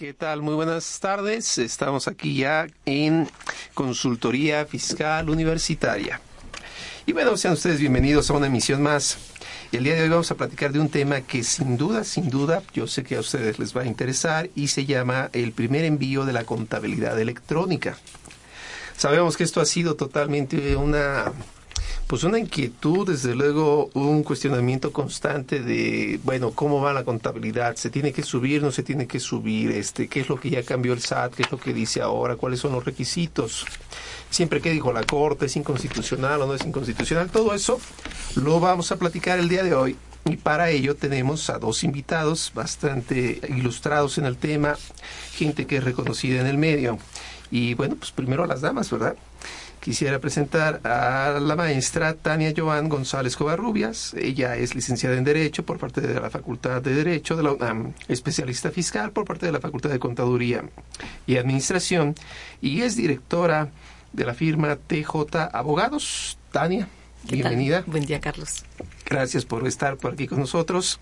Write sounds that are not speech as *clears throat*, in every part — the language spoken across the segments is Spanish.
¿Qué tal? Muy buenas tardes. Estamos aquí ya en Consultoría Fiscal Universitaria. Y bueno, sean ustedes bienvenidos a una emisión más. El día de hoy vamos a platicar de un tema que sin duda, sin duda, yo sé que a ustedes les va a interesar y se llama el primer envío de la contabilidad electrónica. Sabemos que esto ha sido totalmente una pues una inquietud, desde luego un cuestionamiento constante de, bueno, ¿cómo va la contabilidad? ¿Se tiene que subir, no se tiene que subir? Este, ¿Qué es lo que ya cambió el SAT? ¿Qué es lo que dice ahora? ¿Cuáles son los requisitos? Siempre que dijo la Corte, ¿es inconstitucional o no es inconstitucional? Todo eso lo vamos a platicar el día de hoy. Y para ello tenemos a dos invitados bastante ilustrados en el tema, gente que es reconocida en el medio. Y bueno, pues primero a las damas, ¿verdad? Quisiera presentar a la maestra Tania Joan González Covarrubias. Ella es licenciada en Derecho por parte de la Facultad de Derecho de la UNAM, especialista fiscal por parte de la Facultad de Contaduría y Administración y es directora de la firma TJ Abogados. Tania, bienvenida. Buen día, Carlos. Gracias por estar por aquí con nosotros.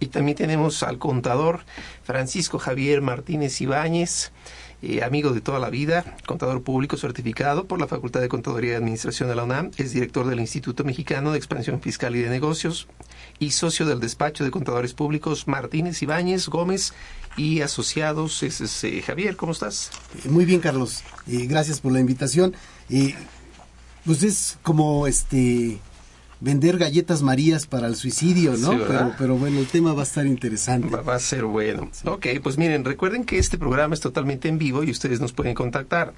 Y también tenemos al contador Francisco Javier Martínez Ibáñez eh, amigo de toda la vida, contador público certificado por la Facultad de Contaduría y Administración de la UNAM, es director del Instituto Mexicano de Expansión Fiscal y de Negocios y socio del despacho de contadores públicos Martínez Ibáñez Gómez y asociados. Es, eh, Javier, ¿cómo estás? Muy bien, Carlos. Eh, gracias por la invitación. pues es como este vender galletas marías para el suicidio, ¿no? pero, pero, bueno, el tema va a estar interesante. Va, a ser bueno. Ok, pues miren, recuerden que este programa es totalmente en vivo y ustedes nos pueden contactar.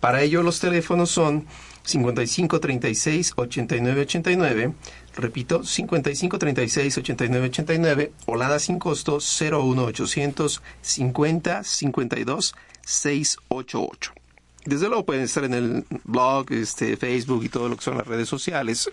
Para ello los teléfonos son 55 36 89 89, repito, 55 36 89 89, olada sin costo 01 800 50 52 688. Desde luego pueden estar en el blog, este, Facebook y todo lo que son las redes sociales.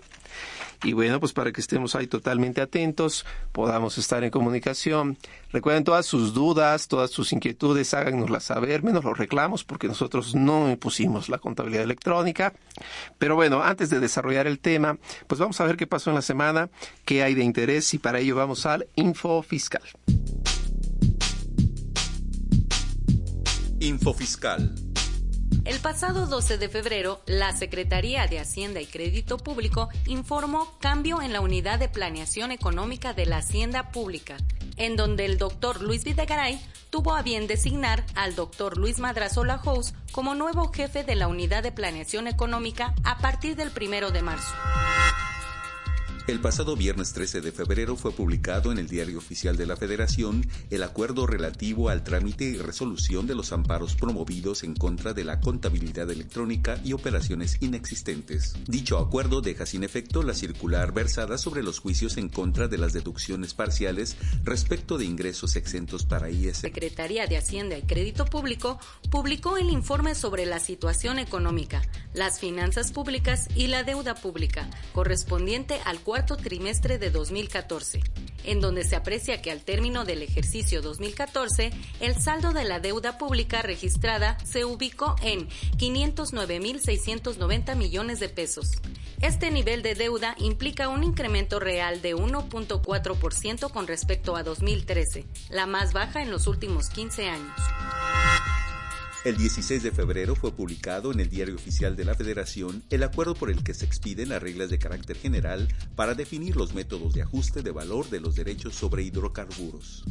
Y bueno, pues para que estemos ahí totalmente atentos, podamos estar en comunicación. Recuerden todas sus dudas, todas sus inquietudes, háganoslas saber, menos los reclamos, porque nosotros no impusimos la contabilidad electrónica. Pero bueno, antes de desarrollar el tema, pues vamos a ver qué pasó en la semana, qué hay de interés y para ello vamos al Info Fiscal. Info Fiscal. El pasado 12 de febrero, la Secretaría de Hacienda y Crédito Público informó cambio en la Unidad de Planeación Económica de la Hacienda Pública, en donde el doctor Luis Videgaray tuvo a bien designar al doctor Luis Madrazo Lajous como nuevo jefe de la Unidad de Planeación Económica a partir del primero de marzo. El pasado viernes 13 de febrero fue publicado en el Diario Oficial de la Federación el acuerdo relativo al trámite y resolución de los amparos promovidos en contra de la contabilidad electrónica y operaciones inexistentes. Dicho acuerdo deja sin efecto la circular versada sobre los juicios en contra de las deducciones parciales respecto de ingresos exentos para IS. Secretaría de Hacienda y Crédito Público publicó el informe sobre la situación económica, las finanzas públicas y la deuda pública, correspondiente al cuarto trimestre de 2014, en donde se aprecia que al término del ejercicio 2014, el saldo de la deuda pública registrada se ubicó en 509.690 millones de pesos. Este nivel de deuda implica un incremento real de 1.4% con respecto a 2013, la más baja en los últimos 15 años. El 16 de febrero fue publicado en el Diario Oficial de la Federación el acuerdo por el que se expiden las reglas de carácter general para definir los métodos de ajuste de valor de los derechos sobre hidrocarburos.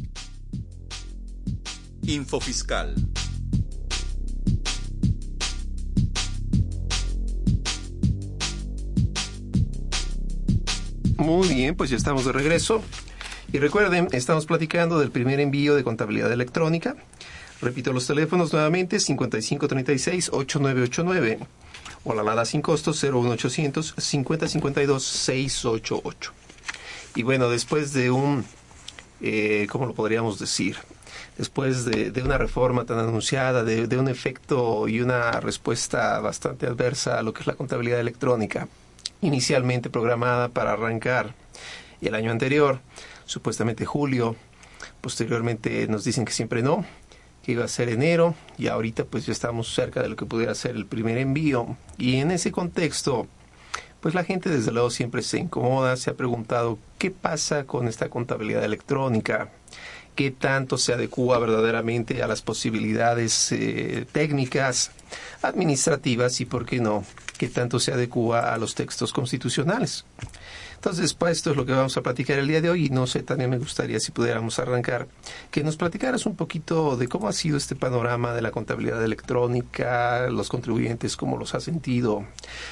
Info Fiscal. Muy bien, pues ya estamos de regreso. Y recuerden, estamos platicando del primer envío de contabilidad electrónica. Repito los teléfonos nuevamente, 5536-8989 o la nada sin costo 01800 5052 688. Y bueno, después de un, eh, ¿cómo lo podríamos decir? después de, una reforma tan anunciada, de, de, un efecto y una respuesta bastante adversa a lo que es la contabilidad electrónica, inicialmente programada para arrancar el año anterior, supuestamente julio, posteriormente nos dicen que siempre no, que iba a ser enero y ahorita pues ya estamos cerca de lo que pudiera ser el primer envío. Y en ese contexto pues la gente desde luego siempre se incomoda, se ha preguntado qué pasa con esta contabilidad electrónica, qué tanto se adecua verdaderamente a las posibilidades eh, técnicas, administrativas y, por qué no, qué tanto se adecua a los textos constitucionales. Entonces, pues esto es lo que vamos a platicar el día de hoy y no sé, también me gustaría si pudiéramos arrancar, que nos platicaras un poquito de cómo ha sido este panorama de la contabilidad electrónica, los contribuyentes, cómo los ha sentido,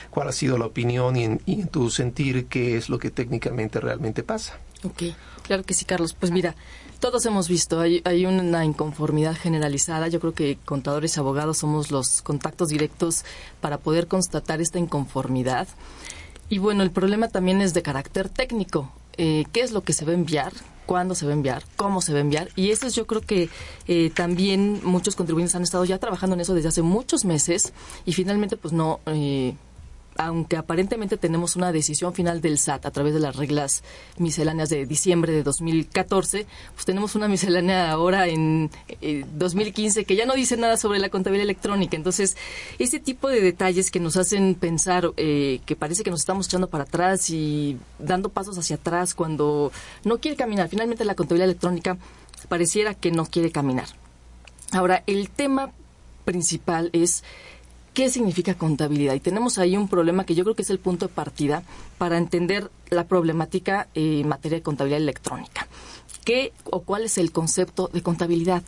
cuál ha sido la opinión y en, tu sentir qué es lo que técnicamente realmente pasa. Ok, claro que sí, Carlos. Pues mira, todos hemos visto, hay, hay, una inconformidad generalizada. Yo creo que contadores y abogados somos los contactos directos para poder constatar esta inconformidad. Y bueno, el problema también es de carácter técnico. Eh, ¿Qué es lo que se va a enviar? ¿Cuándo se va a enviar? ¿Cómo se va a enviar? Y eso es, yo creo que eh, también muchos contribuyentes han estado ya trabajando en eso desde hace muchos meses y finalmente pues no... Eh, aunque aparentemente tenemos una decisión final del SAT a través de las reglas misceláneas de diciembre de 2014, pues tenemos una miscelánea ahora en 2015 que ya no dice nada sobre la contabilidad electrónica. Entonces, ese tipo de detalles que nos hacen pensar eh, que parece que nos estamos echando para atrás y dando pasos hacia atrás cuando no quiere caminar. Finalmente, la contabilidad electrónica pareciera que no quiere caminar. Ahora, el tema principal es qué significa contabilidad. Y tenemos ahí un problema que yo creo que es el punto de partida para entender la problemática en materia de contabilidad electrónica. ¿Qué o cuál es el concepto de contabilidad?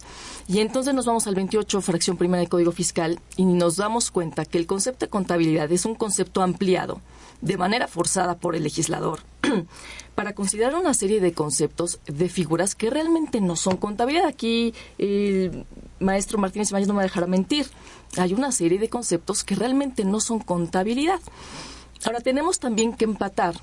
Y entonces nos vamos al 28, fracción primera del Código Fiscal, y nos damos cuenta que el concepto de contabilidad es un concepto ampliado de manera forzada por el legislador *clears throat* para considerar una serie de conceptos de figuras que realmente no son contabilidad. Aquí el maestro Martínez Ibáñez no me dejará mentir. Hay una serie de conceptos que realmente no son contabilidad. Ahora tenemos también que empatar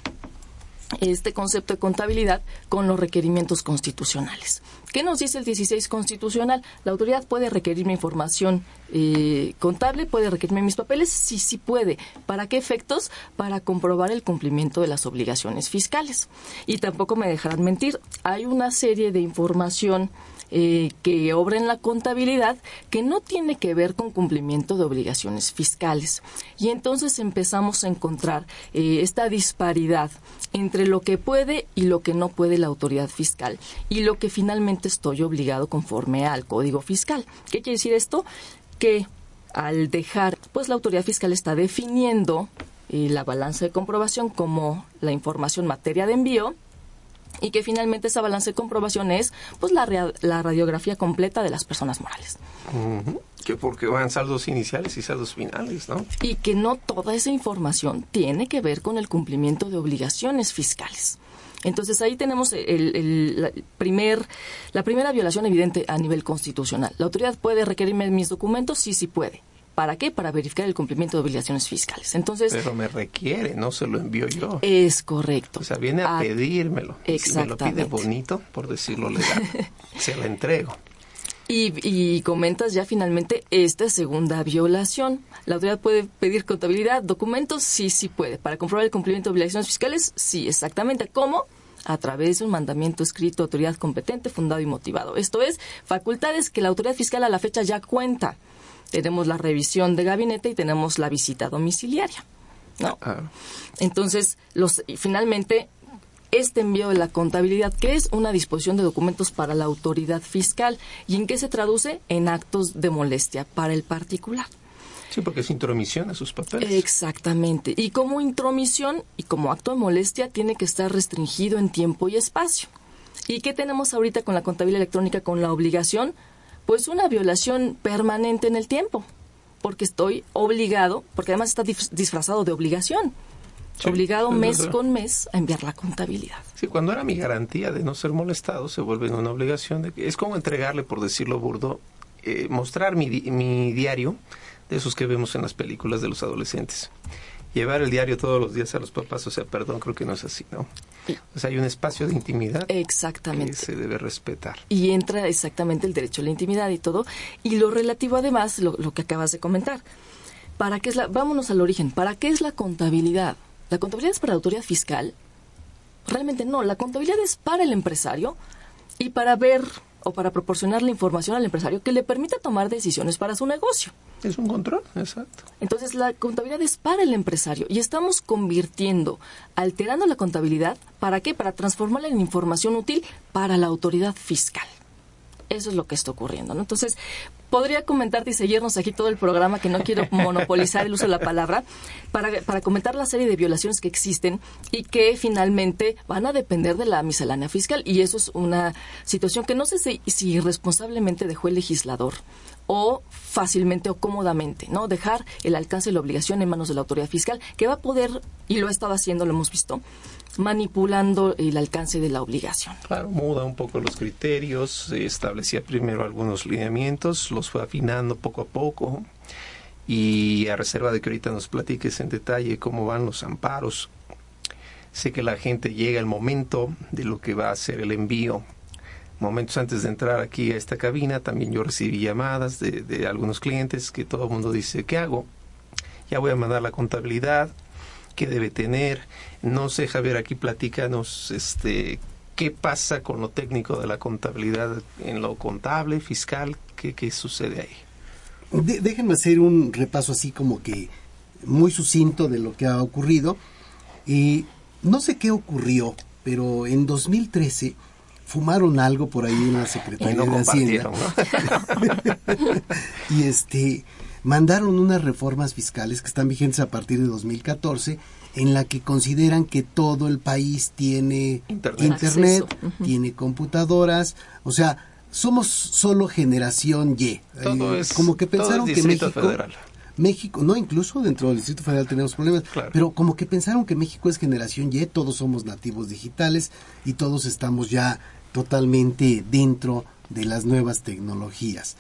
este concepto de contabilidad con los requerimientos constitucionales. ¿Qué nos dice el 16 constitucional? La autoridad puede requerirme información eh, contable, puede requerirme mis papeles, sí, sí puede. ¿Para qué efectos? Para comprobar el cumplimiento de las obligaciones fiscales. Y tampoco me dejarán mentir, hay una serie de información eh, que obra en la contabilidad que no tiene que ver con cumplimiento de obligaciones fiscales. Y entonces empezamos a encontrar eh, esta disparidad entre lo que puede y lo que no puede la autoridad fiscal y lo que finalmente estoy obligado conforme al código fiscal. ¿Qué quiere decir esto? Que al dejar, pues la autoridad fiscal está definiendo eh, la balanza de comprobación como la información materia de envío y que finalmente esa balance de comprobación es pues la, la radiografía completa de las personas morales. Que porque van saldos iniciales y saldos finales, ¿no? Y que no toda esa información tiene que ver con el cumplimiento de obligaciones fiscales. Entonces ahí tenemos el, primer, la primera violación evidente a nivel constitucional. ¿La autoridad puede requerirme mis documentos? Sí, sí puede. ¿Para qué? Para verificar el cumplimiento de obligaciones fiscales. Entonces, Pero me requiere, no se lo envío yo. Es correcto. O sea, viene a, pedírmelo. Exactamente. Si me lo pide bonito, por decirlo legal, *laughs* se lo entrego. Y, y, comentas ya finalmente esta segunda violación. ¿La autoridad puede pedir contabilidad, documentos? Sí, sí puede. ¿Para comprobar el cumplimiento de obligaciones fiscales? Sí, exactamente. ¿Cómo? a través de un mandamiento escrito autoridad competente, fundado y motivado. Esto es, facultades que la autoridad fiscal a la fecha ya cuenta tenemos la revisión de gabinete y tenemos la visita domiciliaria. ¿no? Ah. Entonces, los, finalmente, este envío de la contabilidad, que es una disposición de documentos para la autoridad fiscal, y en qué se traduce en actos de molestia para el particular. Sí, porque es intromisión a sus papeles. Exactamente. Y como intromisión y como acto de molestia tiene que estar restringido en tiempo y espacio. ¿Y qué tenemos ahorita con la contabilidad electrónica? Con la obligación pues una violación permanente en el tiempo, porque estoy obligado, porque además está disfrazado de obligación. obligado mes con mes a enviar la contabilidad. Sí, cuando era mi garantía de no ser molestado, se vuelve una obligación. De, es como entregarle, por decirlo burdo, eh, mostrar mi, mi diario de esos que vemos en las películas de los adolescentes llevar el diario todos los días a los papás, o sea, perdón, creo que no es así, ¿no? O sea, hay un espacio de intimidad exactamente. que se debe respetar. Y entra exactamente el derecho a la intimidad y todo. Y lo relativo, además, lo, lo que acabas de comentar. ¿Para qué es la, vámonos al origen, ¿para qué es la contabilidad? ¿La contabilidad es para la autoridad fiscal? Realmente no, la contabilidad es para el empresario y para ver o para proporcionar la información al empresario que le permita tomar decisiones para su negocio. Es un control, exacto. Entonces la contabilidad es para el empresario y estamos convirtiendo, alterando la contabilidad, ¿para qué? Para transformarla en información útil para la autoridad fiscal. Eso es lo que está ocurriendo. ¿no? Entonces, podría comentarte y seguirnos aquí todo el programa, que no quiero *laughs* monopolizar el uso de la palabra, para, para comentar la serie de violaciones que existen y que finalmente van a depender de la miscelánea fiscal. Y eso es una situación que no sé si, si irresponsablemente dejó el legislador o fácilmente o cómodamente, ¿no? Dejar el alcance de la obligación en manos de la autoridad fiscal, que va a poder, y lo ha estado haciendo, lo hemos visto, manipulando el alcance de la obligación. Claro, muda un poco los criterios, establecía primero algunos lineamientos, los fue afinando poco a poco y a reserva de que ahorita nos platiques en detalle cómo van los amparos. Sé que la gente llega el momento de lo que va a ser el envío. Momentos antes de entrar aquí a esta cabina, también yo recibí llamadas de, de algunos clientes que todo el mundo dice, ¿qué hago? Ya voy a mandar la contabilidad, ¿qué debe tener? No sé, Javier, aquí platícanos este, qué pasa con lo técnico de la contabilidad en lo contable, fiscal, qué, qué sucede ahí. De, déjenme hacer un repaso así como que muy sucinto de lo que ha ocurrido. Y no sé qué ocurrió, pero en 2013 fumaron algo por ahí en la Secretaría no de Hacienda. ¿no? y este mandaron unas reformas fiscales que están vigentes a partir de 2014 en la que consideran que todo el país tiene Internet. tiene computadoras, o sea, somos solo generación Y. Todo Eh, es- como que todo es pensaron que Distrito México Federal. México, no, incluso dentro del Distrito Federal tenemos problemas, Claro. pero como que pensaron que México es generación Y, todos somos nativos digitales y todos estamos ya totalmente dentro de las nuevas tecnologías.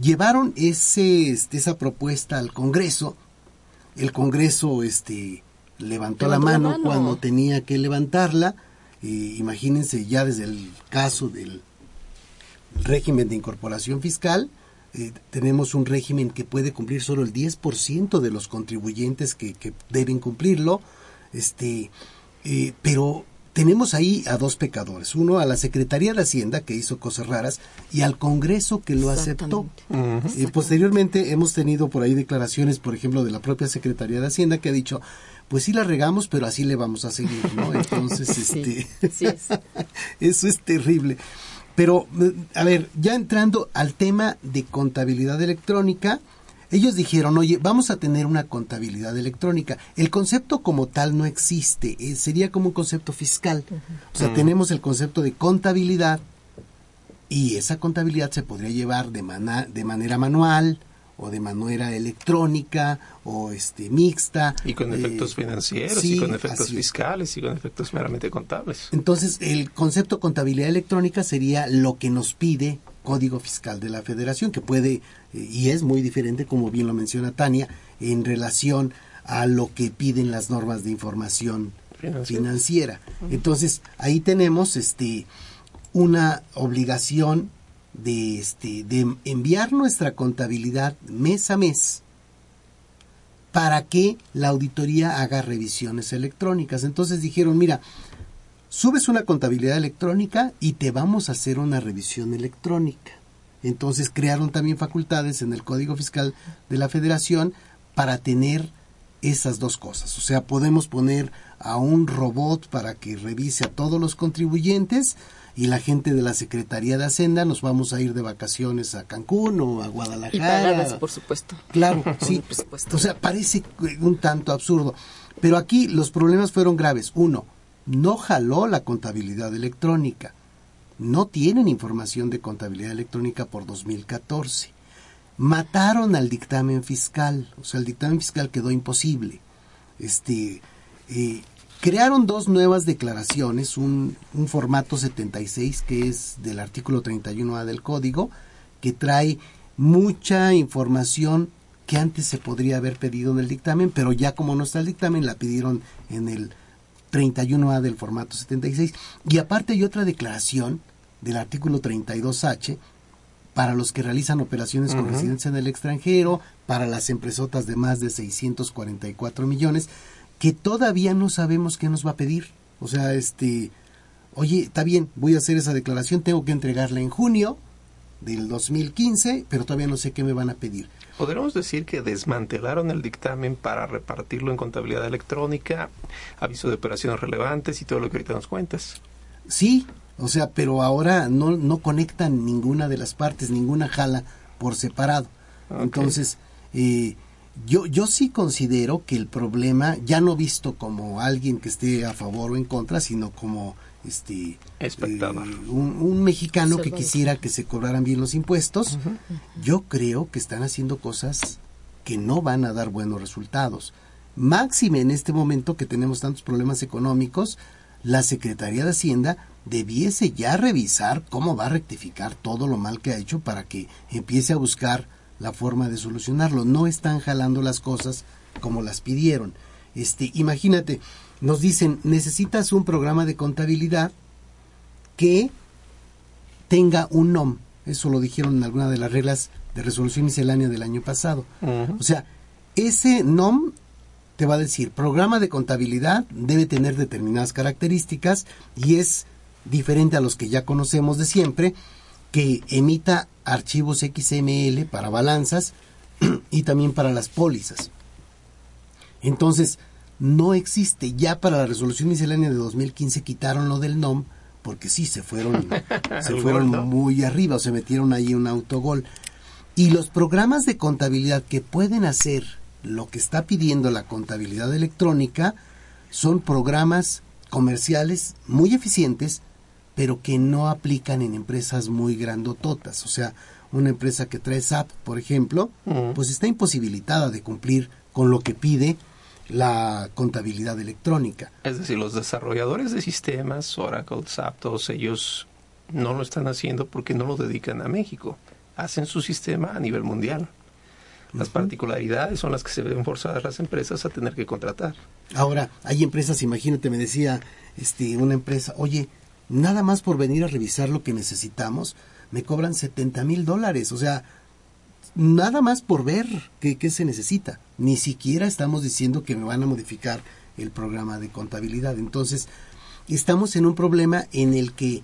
Llevaron ese, este, esa propuesta al Congreso, el Congreso este, levantó, la, Levantó la mano mano. cuando tenía que levantarla, eh, imagínense ya desde el caso del régimen de incorporación fiscal, eh, tenemos un régimen que puede cumplir solo el 10% de los contribuyentes que, que deben cumplirlo, este, eh, pero tenemos ahí a dos pecadores, uno a la Secretaría de Hacienda que hizo cosas raras y al Congreso que lo aceptó. Exactamente. Eh, posteriormente hemos tenido por ahí declaraciones, por ejemplo, de la propia Secretaría de Hacienda que ha dicho, pues sí la regamos, pero así le vamos a seguir, ¿no? *laughs* Entonces, Sí, este, sí es. *laughs* eso es terrible. Pero, eh, a ver, ya entrando al tema de contabilidad electrónica, ellos dijeron, oye, vamos a tener una contabilidad electrónica. El concepto como tal no existe, eh, sería como un concepto fiscal. O sea, tenemos el concepto de contabilidad y esa contabilidad se podría llevar de, mana- de manera manual o de manera electrónica o este mixta. Y con eh, efectos financieros, sí, y con efectos fiscales, y con efectos meramente contables. Entonces, el concepto contabilidad electrónica sería lo que nos pide Código Fiscal de la Federación, que puede, eh, y es muy diferente, como bien lo menciona Tania, en relación a lo que piden las normas de información Financiera. financiera. Entonces, ahí tenemos este una obligación de este de enviar nuestra contabilidad mes a mes para que la auditoría haga revisiones electrónicas. Entonces dijeron, mira, subes una contabilidad electrónica y te vamos a hacer una revisión electrónica. Entonces crearon también facultades en el Código Fiscal de la Federación para tener esas dos cosas. O sea, podemos poner a un robot para que revise a todos los contribuyentes y la gente de la Secretaría de Hacienda nos vamos a ir de vacaciones a Cancún o a Guadalajara. Y pagadas, por supuesto. Claro, *laughs* sí. Por supuesto. O sea, parece un tanto absurdo. Pero aquí los problemas fueron graves. Uno, no jaló la contabilidad electrónica. No tienen información de contabilidad electrónica por 2014. Mataron al dictamen fiscal. O sea, el dictamen fiscal quedó imposible. Este, eh, crearon dos nuevas declaraciones, un, un formato 76 que es del artículo 31A del código, que trae mucha información que antes se podría haber pedido en el dictamen, pero ya como no está el dictamen, la pidieron en el 31A del formato 76. Y aparte hay otra declaración del artículo 32H para los que realizan operaciones con residencia en el extranjero, para las empresotas de más de 644 millones, que todavía no sabemos qué nos va a pedir. O sea, este, oye, está bien, voy a hacer esa declaración, tengo que entregarla en junio del 2015, pero todavía no sé qué me van a pedir. Podríamos decir que desmantelaron el dictamen para repartirlo en contabilidad electrónica, aviso de operaciones relevantes y todo lo que ahorita nos cuentas. Sí, o sea, pero ahora no, no conectan ninguna de las partes, ninguna jala por separado. Entonces, eh, yo, yo sí considero que el problema, ya no visto como alguien que esté a favor o en contra, sino como este espectador. eh, un, mexicano que quisiera que se cobraran bien los impuestos yo creo que están haciendo cosas que no van a dar buenos resultados. Máxime en este momento que tenemos tantos problemas económicos la Secretaría de Hacienda debiese ya revisar cómo va a rectificar todo lo mal que ha hecho para que empiece a buscar la forma de solucionarlo. No están jalando las cosas como las pidieron. Este imagínate nos dicen, necesitas un programa de contabilidad que tenga un NOM. Eso lo dijeron en alguna de las reglas de resolución miscelánea del año pasado. O sea, ese NOM te va a decir, programa de contabilidad debe tener determinadas características y es diferente a los que ya conocemos de siempre, que emita archivos XML para balanzas *clears throat* y también para las pólizas. Entonces, no existe. Ya para la resolución miscelánea de 2015 quitaron lo del NOM porque sí se fueron *laughs* se fueron muy arriba o se metieron ahí un autogol. Y los programas de contabilidad que pueden hacer lo que está pidiendo la contabilidad electrónica son programas comerciales muy eficientes, pero que no aplican en empresas muy grandototas. O sea, una empresa que trae SAP, por ejemplo, pues está imposibilitada de cumplir con lo que pide la contabilidad electrónica. Es decir, los desarrolladores de sistemas, Oracle, SAP, todos ellos no lo están haciendo porque no lo dedican a México. Hacen su sistema a nivel mundial. Las particularidades son las que se ven forzadas las empresas a tener que contratar. Ahora, hay empresas, imagínate, me decía este, una empresa, oye, nada más por venir a revisar lo que necesitamos, me cobran 70 mil dólares. O sea, nada más por ver qué, se necesita. Ni siquiera estamos diciendo que me van a modificar el programa de contabilidad. Entonces, estamos en un problema en el que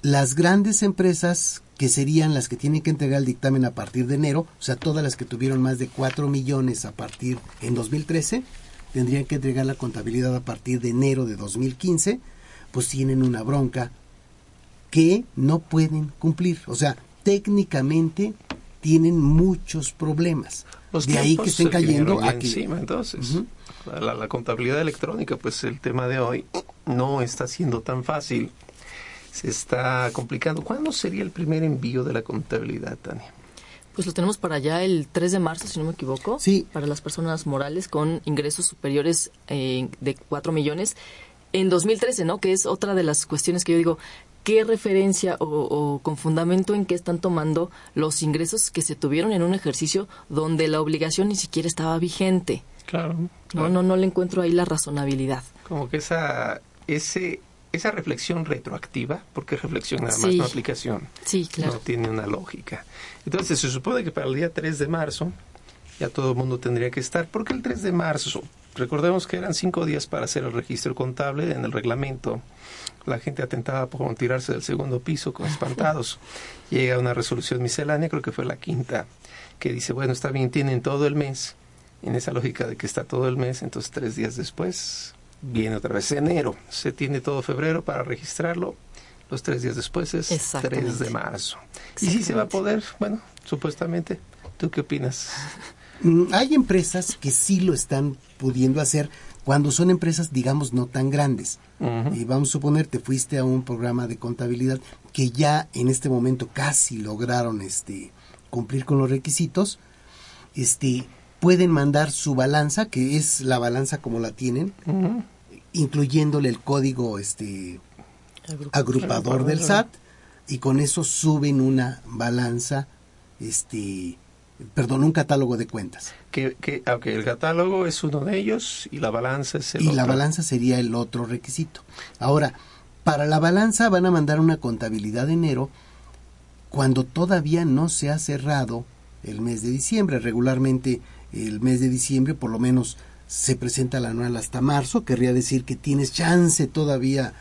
las grandes empresas que serían las que tienen que entregar el dictamen a partir de enero, o sea, todas las que tuvieron más de 4 millones a partir en 2013, tendrían que entregar la contabilidad a partir de enero de 2015, pues tienen una bronca que no pueden cumplir. O sea, técnicamente tienen muchos problemas. de ahí que estén cayendo aquí. Encima, entonces, la, contabilidad electrónica, pues el tema de hoy no está siendo tan fácil. Se está complicando. ¿Cuándo sería el primer envío de la contabilidad, Tania? Pues lo tenemos para allá el 3 de marzo, si no me equivoco. Sí. Para las personas morales con ingresos superiores eh, de 4 millones. En 2013, ¿no? Que es otra de las cuestiones que yo digo, qué referencia o, con fundamento en qué están tomando los ingresos que se tuvieron en un ejercicio donde la obligación ni siquiera estaba vigente. Claro. No, no, no le encuentro ahí la razonabilidad. Como que esa, ese, esa reflexión retroactiva, porque reflexión nada más, no aplicación, sí, claro. no tiene una lógica. Entonces se supone que para el día 3 de marzo ya todo el mundo tendría que estar, porque el 3 de marzo, recordemos que eran cinco días para hacer el registro contable en el reglamento la gente atentaba por tirarse del segundo piso con espantados. Llega una resolución miscelánea, creo que fue la quinta, que dice, bueno, está bien, tienen todo el mes. En esa lógica de que está todo el mes, entonces tres días después viene otra vez enero. Se tiene todo febrero para registrarlo. Los tres días después es 3 de marzo. ¿Y si se va a poder? Bueno, supuestamente. ¿Tú qué opinas? Mm, hay empresas que sí lo están pudiendo hacer, cuando son empresas, digamos, no tan grandes. Y vamos a suponer, te fuiste a un programa de contabilidad que ya en este momento casi lograron este, cumplir con los requisitos, este, pueden mandar su balanza, que es la balanza como la tienen, incluyéndole el código este, agrupador del SAT, y con eso suben una balanza este, perdón, un catálogo de cuentas. Que, que el catálogo es uno de ellos y la balanza es el y otro. Y la balanza sería el otro requisito. Ahora, para la balanza van a mandar una contabilidad de enero cuando todavía no se ha cerrado el mes de diciembre. Regularmente el mes de diciembre por lo menos se presenta la anual hasta marzo, querría decir que tienes chance todavía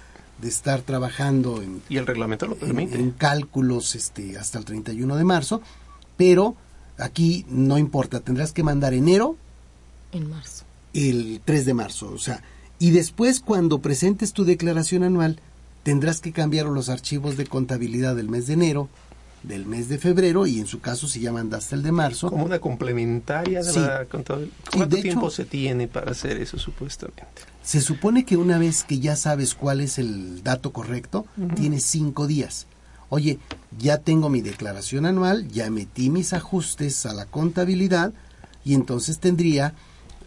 de estar trabajando en, y el reglamento lo permite. En, cálculos este, hasta el 31 de marzo, pero aquí no importa, tendrás que mandar enero. En marzo. El 3 de marzo, o sea, y después cuando presentes tu declaración anual, tendrás que cambiar los archivos de contabilidad del mes de enero, del mes de febrero y en su caso si ya mandaste el de marzo. Como una complementaria de Sí. la contabilidad. Sí, ¿Cuánto de tiempo hecho- se tiene para hacer eso supuestamente? Se supone que una vez que ya sabes cuál es el dato correcto, tienes cinco días. Oye, ya tengo mi declaración anual, ya metí mis ajustes a la contabilidad y entonces tendría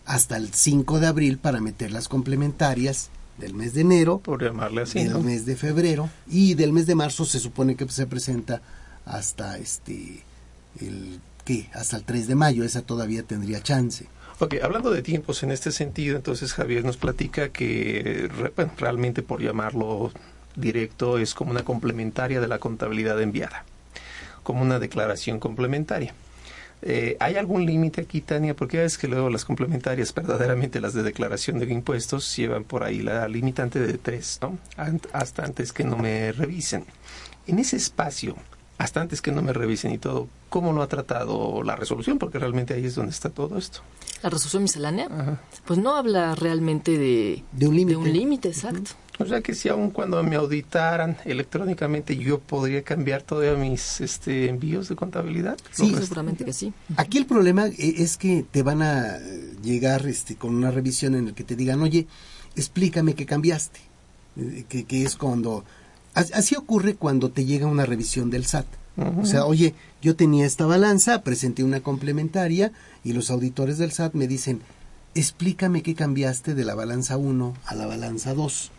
hasta el 5 de abril para meter las complementarias del mes de enero, Por llamarle así, del ¿no? mes de febrero y del mes de marzo se supone que se presenta hasta este el ¿qué? hasta el 3 de mayo, esa todavía tendría chance. Ok, hablando de tiempos en este sentido, entonces Javier nos platica que bueno, realmente por llamarlo directo es como una complementaria de la contabilidad enviada, como una declaración complementaria. Eh, ¿Hay algún límite aquí, Tania? Porque es que luego las complementarias, verdaderamente las de declaración de impuestos, llevan por ahí la limitante de tres, ¿no? Hasta antes que no me revisen. En ese espacio, hasta antes que no me revisen y todo, ¿cómo lo ha tratado la resolución? Porque realmente ahí es donde está todo esto. La resolución miscelánea, Ajá. pues no habla realmente de, De un límite. de un límite, exacto. O sea que si aun cuando me auditaran electrónicamente yo podría cambiar todavía mis este, envíos de contabilidad. Sí. Seguramente que sí. Aquí el problema e- es que te van a eh, llegar este, con una revisión en el que te digan, oye, explícame qué cambiaste. Eh, Que, que es cuando... as- Así ocurre cuando te llega una revisión del SAT. O sea, oye, yo tenía esta balanza, presenté una complementaria y los auditores del SAT me dicen, explícame qué cambiaste de la balanza 1 a la balanza 2.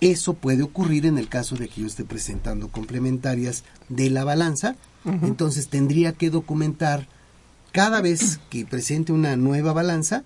Eso puede ocurrir en el caso de que yo esté presentando complementarias de la balanza. Entonces tendría que documentar cada vez que presente una nueva balanza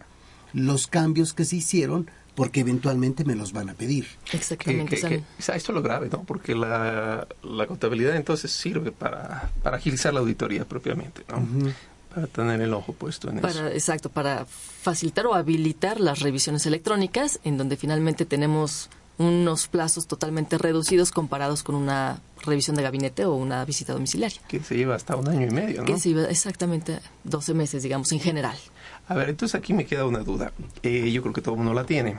los cambios que se hicieron porque eventualmente me los van a pedir. Exactamente. que- sale. que- o sea, esto es lo grave, ¿no? Porque la, la contabilidad entonces sirve para, para agilizar la auditoría propiamente, ¿no? Para tener el ojo puesto en eso. Para, exacto, para facilitar o habilitar las revisiones electrónicas, en donde finalmente tenemos unos plazos totalmente reducidos comparados con una revisión de gabinete o una visita domiciliaria. Que se lleva hasta un año y medio, ¿no? Que se iba exactamente 12 meses, digamos, en general. A ver, entonces aquí me queda una duda. Eh, yo creo que todo el mundo la tiene.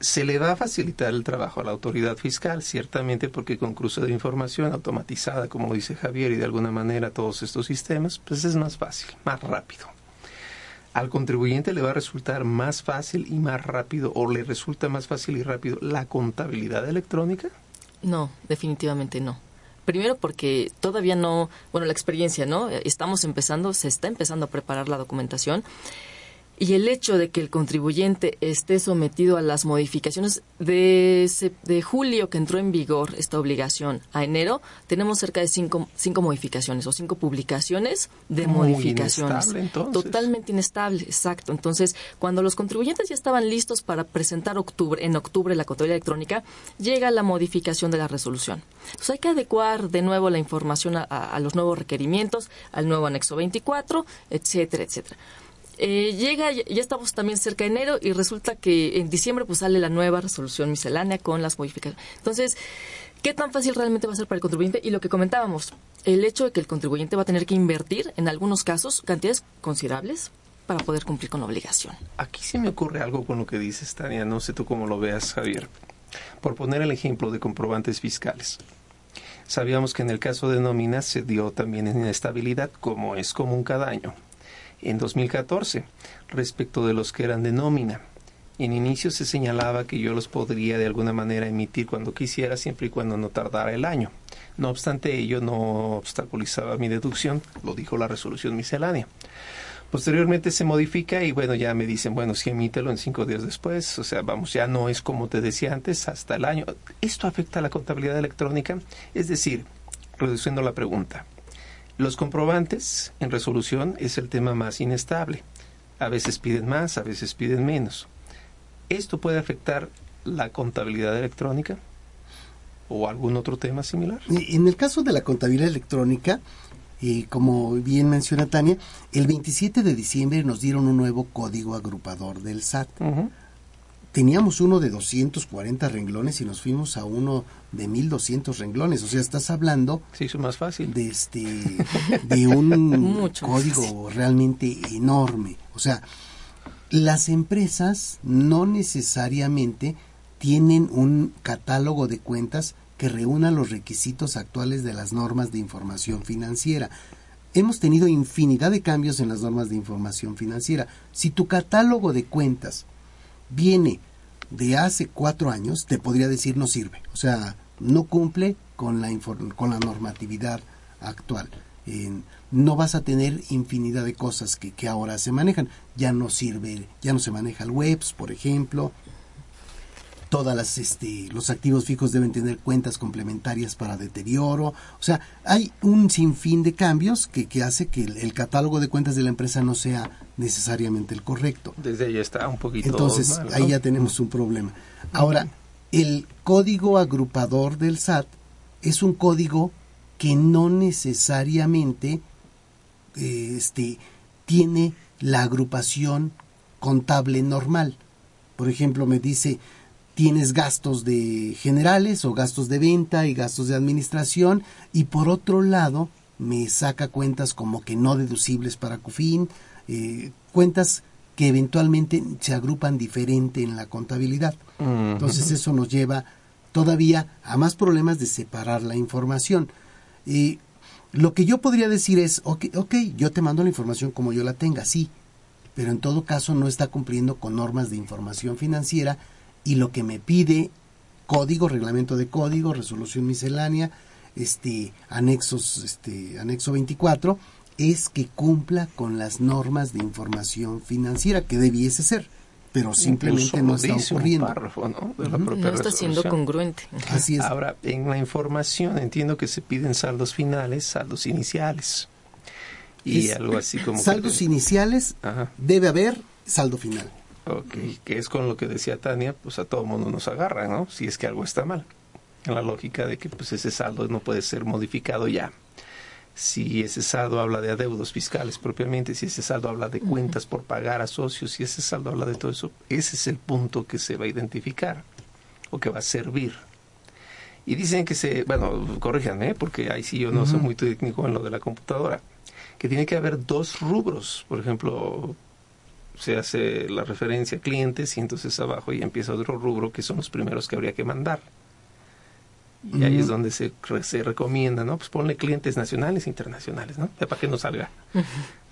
Se le va a facilitar el trabajo a la autoridad fiscal, ciertamente porque con cruce de información automatizada, como lo dice Javier, y de alguna manera todos estos sistemas, pues es más fácil, más rápido. Al contribuyente le va a resultar más fácil y más rápido, o le resulta más fácil y rápido la contabilidad electrónica. No, definitivamente no. Primero porque todavía no, bueno, la experiencia, ¿no? Estamos empezando, se está empezando a preparar la documentación y el hecho de que el contribuyente esté sometido a las modificaciones de, de julio que entró en vigor esta obligación a enero, tenemos cerca de cinco, cinco modificaciones o cinco publicaciones de Muy modificaciones. inestable. Totalmente inestable, exacto. Entonces, cuando los contribuyentes ya estaban listos para presentar octubre, en octubre la contabilidad electrónica, llega la modificación de la resolución. Entonces, hay que adecuar de nuevo la información a, a- a los nuevos requerimientos, al nuevo anexo 24, etcétera, etcétera. Eh, llega, ya estamos también cerca de enero y resulta que en diciembre pues sale la nueva resolución miscelánea con las modificaciones. Entonces, ¿qué tan fácil realmente va a ser para el contribuyente? Y lo que comentábamos, el hecho de que el contribuyente va a tener que invertir, en algunos casos, cantidades considerables para poder cumplir con la obligación. Aquí se me ocurre algo con lo que dices, Tania, no sé tú cómo lo veas, Javier. Por poner el ejemplo de comprobantes fiscales. Sabíamos que en el caso de nóminas se dio también inestabilidad, como es común cada año. En 2014, respecto de los que eran de nómina, en inicio se señalaba que yo los podría de alguna manera emitir cuando quisiera, siempre y cuando no tardara el año. No obstante ello, no obstaculizaba mi deducción, lo dijo la resolución miscelánea. Posteriormente se modifica y bueno, ya me dicen, bueno, sí, emítelo en cinco días después. O sea, vamos, ya no es como te decía antes, hasta el año. ¿Esto afecta a la contabilidad electrónica? Es decir, reduciendo la pregunta, Los comprobantes en resolución es el tema más inestable. A veces piden más, a veces piden menos. ¿Esto puede afectar la contabilidad electrónica o algún otro tema similar? En el caso de la contabilidad electrónica, eh, como bien menciona Tania, el 27 de diciembre nos dieron un nuevo código agrupador del SAT. Teníamos uno de 240 renglones y nos fuimos a uno de 1200 renglones. O sea, estás hablando. Sí, es más fácil. De, este, *laughs* de un código realmente enorme. O sea, las empresas no necesariamente tienen un catálogo de cuentas que reúna los requisitos actuales de las normas de información financiera. Hemos tenido infinidad de cambios en las normas de información financiera. Si tu catálogo de cuentas viene de hace cuatro años, te podría decir no sirve. O sea, no cumple con la, con la normatividad actual. no vas a tener infinidad de cosas que, que ahora se manejan. Ya no sirve, ya no se maneja el webs, por ejemplo, todas las este, los activos fijos deben tener cuentas complementarias para deterioro. O sea hay un sinfín de cambios que, que hace que el, catálogo de cuentas de la empresa no sea necesariamente el correcto. Desde ahí está un poquito entonces ahí ya tenemos un problema. Ahora el código agrupador del SAT es un código que no necesariamente este tiene la agrupación contable normal. Por ejemplo me dice tienes gastos de generales o gastos de venta y gastos de administración y por otro lado me saca cuentas como que no deducibles para CUFIN, eh, cuentas que eventualmente se agrupan diferente en la contabilidad. Entonces eso nos lleva todavía a más problemas de separar la información. y lo que yo podría decir es, ok, ok, yo te mando la información como yo la tenga, sí, pero en todo caso no está cumpliendo con normas de información financiera y lo que me pide código, reglamento de código, resolución miscelánea, este anexos este anexo 24 es que cumpla con las normas de información financiera que debiese ser pero simplemente no está ocurriendo. ¿no? está siendo congruente. Así es. Ahora, en la información entiendo que se piden saldos finales, saldos iniciales. Y algo así como... Saldos iniciales, debe haber saldo final. Ok, que es con lo que decía Tania, pues a todo mundo nos agarra, ¿no? Si es que algo está mal. En la lógica de que pues ese saldo no puede ser modificado ya. Si ese saldo habla de adeudos fiscales propiamente, si ese saldo habla de cuentas por pagar a socios, si ese saldo habla de todo eso, ese es el punto que se va a identificar o que va a servir. Y dicen que se, bueno, corríjanme, ¿eh? porque ahí sí yo no soy muy técnico en lo de la computadora, que tiene que haber dos rubros, por ejemplo, se hace la referencia a clientes y entonces abajo ya empieza otro rubro que son los primeros que habría que mandar. Y ahí es donde se, se recomienda, ¿no? Pues ponle clientes nacionales e internacionales, ¿no? Para que no salga.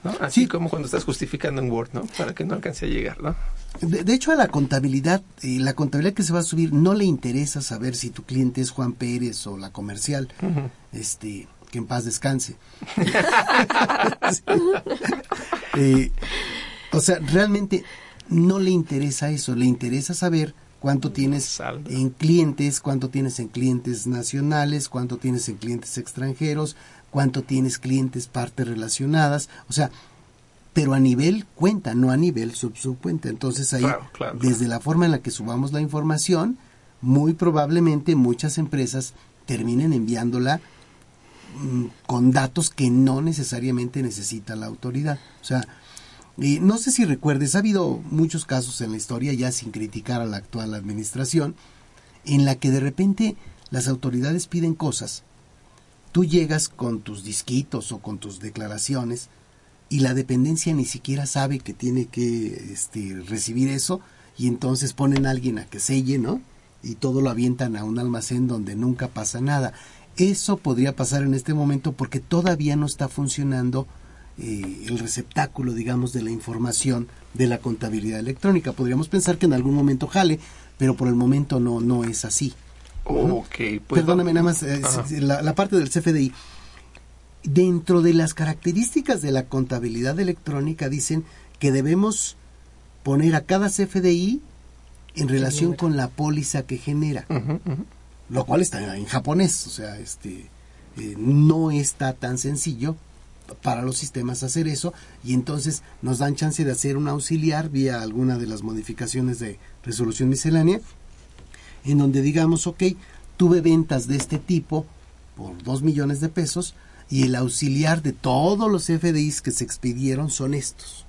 ¿no? Así como cuando estás justificando en Word, ¿no? Para que no alcance a llegar, ¿no? De, hecho, a la contabilidad, eh, la contabilidad que se va a subir, no le interesa saber si tu cliente es Juan Pérez o la comercial. Este, que en paz descanse. *laughs* eh, o sea, realmente no le interesa eso, le interesa saber cuánto tienes en clientes, cuánto tienes en clientes nacionales, cuánto tienes en clientes extranjeros, cuánto tienes clientes partes relacionadas, o sea, pero a nivel cuenta, no a nivel subcuenta. Entonces ahí, desde la forma en la que subamos la información, muy probablemente muchas empresas terminen enviándola mm, con datos que no necesariamente necesita la autoridad. O sea, no sé si recuerdes, ha habido muchos casos en la historia, ya sin criticar a la actual administración, en la que de repente las autoridades piden cosas, tú llegas con tus disquitos o con tus declaraciones y la dependencia ni siquiera sabe que tiene que este, recibir eso y entonces ponen a alguien a que selle, ¿no? Y todo lo avientan a un almacén donde nunca pasa nada. Eso podría pasar en este momento porque todavía no está funcionando eh, el receptáculo, digamos, de la información de la contabilidad electrónica. Podríamos pensar que en algún momento jale, pero por el momento no, no es así. pues Perdóname nada más, eh, la, parte del CFDI. Dentro de las características de la contabilidad electrónica dicen que debemos poner a cada CFDI en relación con la póliza que genera, lo cual está en japonés, o sea, este eh, no está tan sencillo para los sistemas hacer eso y entonces nos dan chance de hacer un auxiliar vía alguna de las modificaciones de resolución miscelánea en donde digamos, ok, tuve ventas de este tipo por 2 millones de pesos y el auxiliar de todos los FDIs que se expidieron son estos.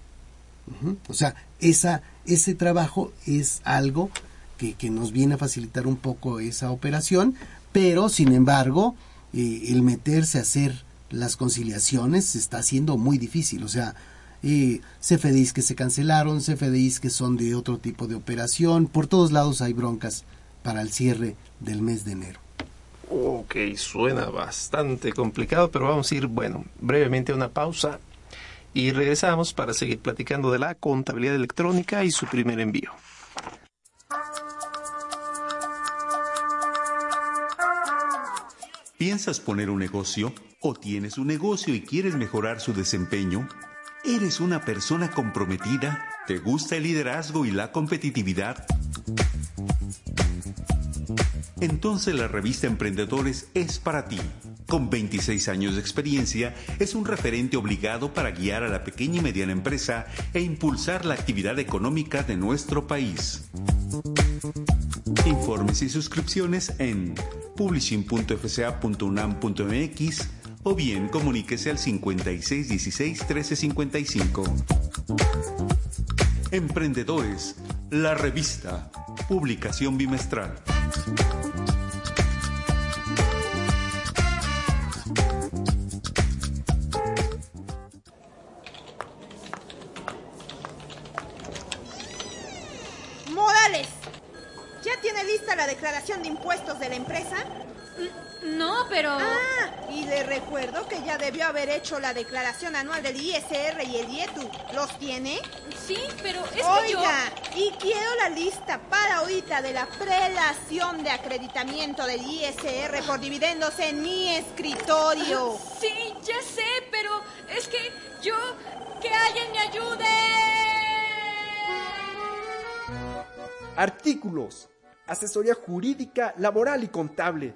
O sea, esa, ese trabajo es algo que, que, nos viene a facilitar un poco esa operación, pero sin embargo, eh, el meterse a hacer las conciliaciones se está haciendo muy difícil. O sea, eh, CFDIs que se cancelaron, CFDIs que son de otro tipo de operación, por todos lados hay broncas para el cierre del mes de enero. Ok, suena bastante complicado, pero vamos a ir, bueno, brevemente a una pausa y regresamos para seguir platicando de la contabilidad electrónica y su primer envío. ¿Piensas poner un negocio o tienes un negocio y quieres mejorar su desempeño? ¿Eres una persona comprometida? ¿Te gusta el liderazgo y la competitividad? Entonces la revista Emprendedores es para ti. Con 26 años de experiencia, es un referente obligado para guiar a la pequeña y mediana empresa e impulsar la actividad económica de nuestro país. Informes y suscripciones en publishing.fca.unam.mx o bien comuníquese al 5616-1355. Emprendedores, la revista, publicación bimestral. declaración de impuestos de la empresa? No, pero... Ah, y le recuerdo que ya debió haber hecho la declaración anual del ISR y el IETU. ¿Los tiene? Sí, pero es Oiga, y quiero la lista para ahorita de la prelación de acreditamiento del ISR por dividendos en mi escritorio. Sí, ya sé, pero es que yo... ¡Que alguien me ayude! Artículos asesoría jurídica, laboral y contable,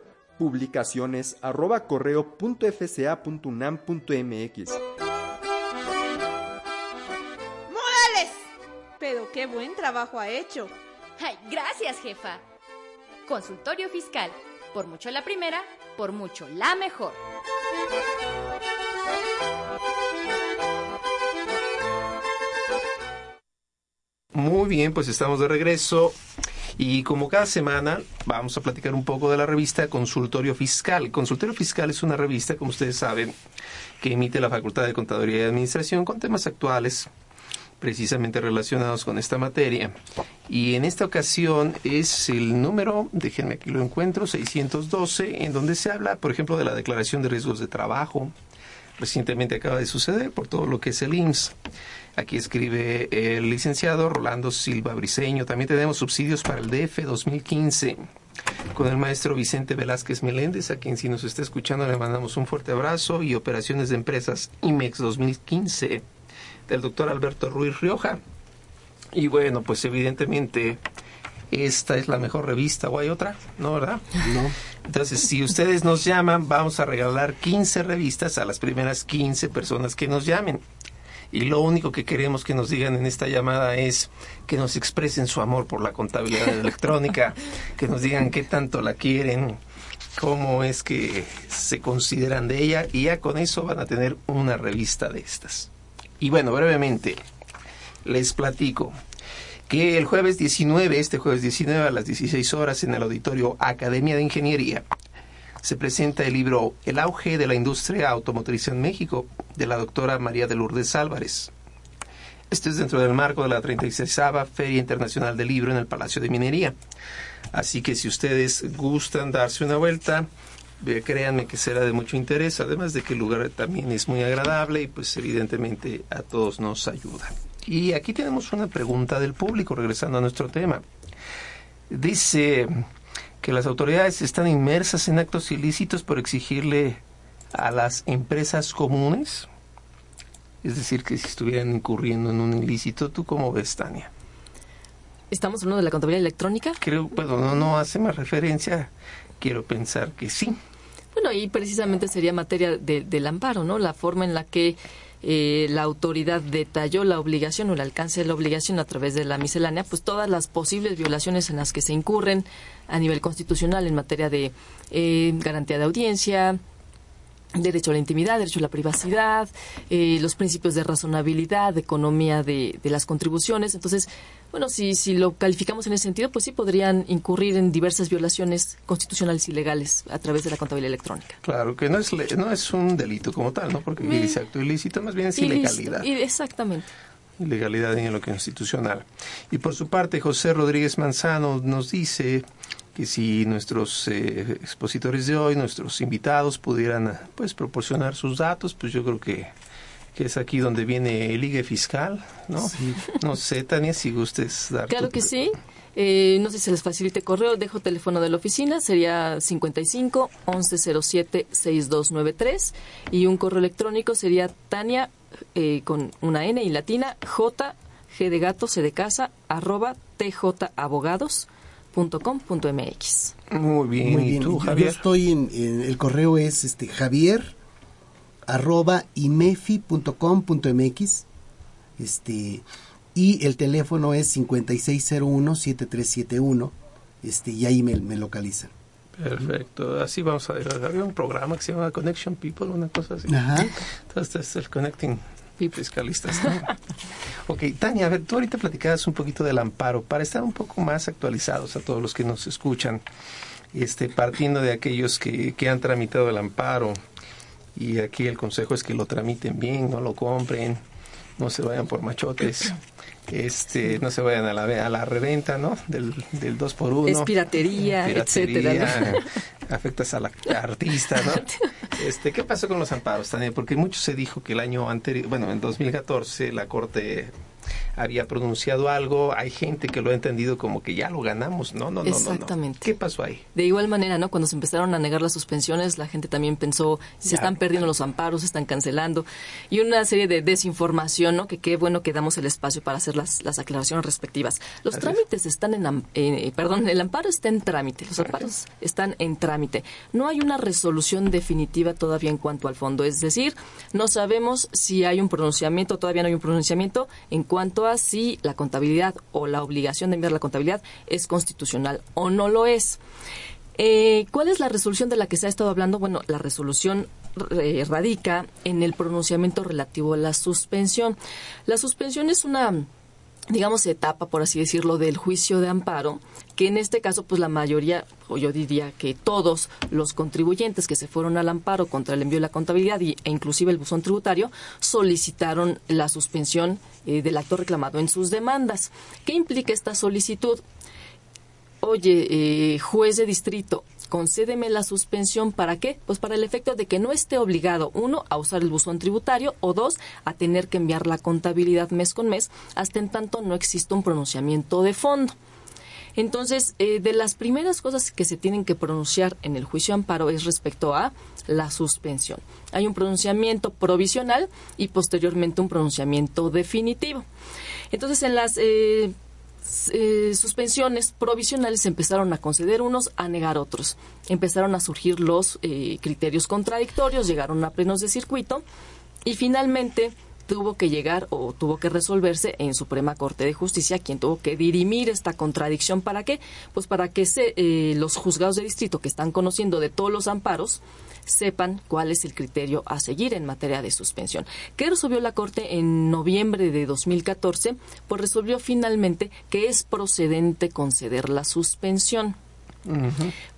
publicaciones arroba correo punto .mx. ¡Morales! Pero qué buen trabajo ha hecho. Ay, gracias, jefa. Consultorio Fiscal. Por mucho la primera, por mucho la mejor. Muy bien, pues estamos de regreso y como cada semana vamos a platicar un poco de la revista Consultorio Fiscal. Consultorio Fiscal es una revista, como ustedes saben, que emite la Facultad de Contaduría y Administración con temas actuales precisamente relacionados con esta materia. Y en esta ocasión es el número, déjenme aquí lo encuentro, 612, en donde se habla, por ejemplo, de la declaración de riesgos de trabajo. Recientemente acaba de suceder por todo lo que es el IMSS. Aquí escribe el licenciado Rolando Silva Briseño. También tenemos subsidios para el DF 2015 con el maestro Vicente Velázquez Meléndez, a quien si nos está escuchando le mandamos un fuerte abrazo, y operaciones de empresas IMEX 2015 del doctor Alberto Ruiz Rioja. Y bueno, pues evidentemente esta es la mejor revista o hay otra, ¿no, verdad? No. Entonces, si ustedes nos llaman, vamos a regalar 15 revistas a las primeras 15 personas que nos llamen y lo único que queremos que nos digan en esta llamada es que nos expresen su amor por la contabilidad electrónica, *laughs* que nos digan qué tanto la quieren, cómo es que se consideran de ella y ya con eso van a tener una revista de estas. Y bueno, brevemente les platico que el jueves 19, este jueves 19 a las 16 horas en el auditorio Academia de Ingeniería, se presenta el libro El auge de la industria automotriz en México de la doctora María de Lourdes Álvarez. Este es dentro del marco de la 36 Feria Internacional del Libro en el Palacio de Minería. Así que si ustedes gustan darse una vuelta, créanme que será de mucho interés, además de que el lugar también es muy agradable y pues evidentemente a todos nos ayuda. Y aquí tenemos una pregunta del público, regresando a nuestro tema. Dice que las autoridades están inmersas en actos ilícitos por exigirle a las empresas comunes. Es decir, que si estuvieran incurriendo en un ilícito, ¿tú cómo ves, Tania? ¿Estamos hablando de la contabilidad electrónica? Creo, bueno, no, no hace más referencia. Quiero pensar que sí. Bueno, y precisamente sería materia del amparo, ¿no? La forma en la que eh, la autoridad detalló la obligación o el alcance de la obligación a través de la miscelánea, pues todas las posibles violaciones en las que se incurren a nivel constitucional en materia de eh, garantía de audiencia, derecho a la intimidad, derecho a la privacidad, eh, los principios de razonabilidad, de economía de, de, las contribuciones. Entonces, bueno, si, si lo calificamos en ese sentido, pues sí podrían incurrir en diversas violaciones constitucionales y legales a través de la contabilidad electrónica. Claro, que no es, no es un delito como tal, ¿no? Porque dice acto ilícito, más bien es ilegalidad. exactamente. Ilegalidad en lo constitucional. Y por su parte, José Rodríguez Manzano nos dice que si nuestros eh, expositores de hoy, nuestros invitados pudieran pues proporcionar sus datos, pues yo creo que, que es aquí donde viene el IGE fiscal, ¿no? No sé, Tania, si gustes dar. Claro que sí. Eh, no sé si se les facilite correo, dejo teléfono de la oficina, sería 55 1107 6293 y un correo electrónico sería Tania eh, con una N y latina J G de gato C de casa arroba TJ Abogados .com.mx. Muy bien. Muy bien. ¿Y tú, Javier? Yo estoy en, el correo es este Javier arroba imefi.com.mx este y el teléfono es 5601-7371 este y ahí me, me localizan. Perfecto, así vamos a ver. Había un programa que se llama Connection People, una cosa así. Ajá. Entonces, es el Connecting fiscalistas. *laughs* ok, Tania, a ver, tú ahorita platicabas un poquito del amparo para estar un poco más actualizados a todos los que nos escuchan, este, partiendo de aquellos que, que han tramitado el amparo. Y aquí el consejo es que lo tramiten bien, no lo compren, no se vayan por machotes este no se vayan a la a la reventa no del, del 2 por 1 es piratería, etcétera *laughs* afectas a la artista no *laughs* este qué pasó con los amparos Tania porque mucho se dijo que el año anterior bueno en 2014 la corte había pronunciado algo, hay gente que lo ha entendido como que ya lo ganamos. No, no, no. Exactamente. ¿Qué pasó ahí? De igual manera, ¿no? Cuando se empezaron a negar las suspensiones, la gente también pensó, se están perdiendo los amparos, se están cancelando. Y una serie de desinformación, ¿no? Que qué bueno que damos el espacio para hacer las, las aclaraciones respectivas. Los trámites están en, eh, perdón, el amparo está en trámite, los amparos están en trámite. No hay una resolución definitiva todavía en cuanto al fondo. Es decir, no sabemos si hay un pronunciamiento, todavía no hay un pronunciamiento en cuanto si la contabilidad o la obligación de enviar la contabilidad es constitucional o no lo es. Eh, ¿Cuál es la resolución de la que se ha estado hablando? Bueno, la resolución eh, radica en el pronunciamiento relativo a la suspensión. La suspensión es una digamos, etapa, por así decirlo, del juicio de amparo, que en este caso, pues la mayoría, o yo diría que todos los contribuyentes que se fueron al amparo contra el envío de la contabilidad e inclusive el buzón tributario, solicitaron la suspensión eh, del acto reclamado en sus demandas. ¿Qué implica esta solicitud? Oye, eh, juez de distrito, concédeme la suspensión para qué? Pues para el efecto de que no esté obligado, uno, a usar el buzón tributario o dos, a tener que enviar la contabilidad mes con mes, hasta en tanto no exista un pronunciamiento de fondo. Entonces, eh, de las primeras cosas que se tienen que pronunciar en el juicio amparo es respecto a la suspensión. Hay un pronunciamiento provisional y posteriormente un pronunciamiento definitivo. Entonces, en las eh, eh, suspensiones provisionales empezaron a conceder unos, a negar otros. Empezaron a surgir los eh, criterios contradictorios, llegaron a plenos de circuito y finalmente tuvo que llegar o tuvo que resolverse en Suprema Corte de Justicia, quien tuvo que dirimir esta contradicción. ¿Para qué? Pues para que se, eh, los juzgados de distrito que están conociendo de todos los amparos sepan cuál es el criterio a seguir en materia de suspensión. ¿Qué resolvió la Corte en noviembre de 2014? Pues resolvió finalmente que es procedente conceder la suspensión.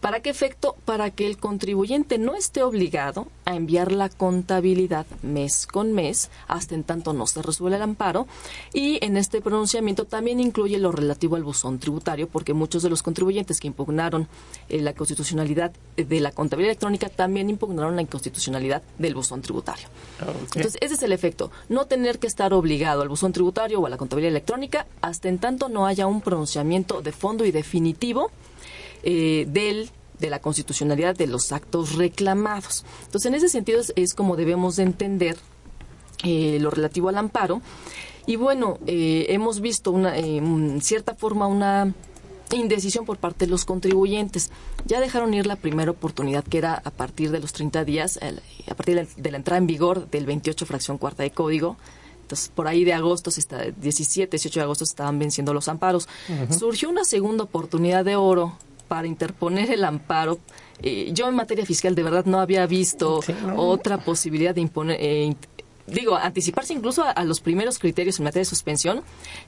¿Para qué efecto? Para que el contribuyente no esté obligado a enviar la contabilidad mes con mes hasta en tanto no se resuelva el amparo y en este pronunciamiento también incluye lo relativo al buzón tributario porque muchos de los contribuyentes que impugnaron eh, la constitucionalidad de la contabilidad electrónica también impugnaron la inconstitucionalidad del buzón tributario. Ah, Entonces, ese es el efecto, no tener que estar obligado al buzón tributario o a la contabilidad electrónica hasta en tanto no haya un pronunciamiento de fondo y definitivo eh, del de la constitucionalidad de los actos reclamados. Entonces, en ese sentido es, como debemos de entender eh, lo relativo al amparo. Y bueno, eh, hemos visto una, en cierta forma una indecisión por parte de los contribuyentes. Ya dejaron ir la primera oportunidad, que era a partir de los 30 días, a partir de la, entrada en vigor del 28 fracción cuarta de código. Entonces, por ahí de agosto, 17, 18 de agosto, estaban venciendo los amparos. Surgió una segunda oportunidad de oro para interponer el amparo. Eh, yo en materia fiscal de verdad no había visto otra posibilidad de imponer, eh, digo, anticiparse incluso a, los primeros criterios en materia de suspensión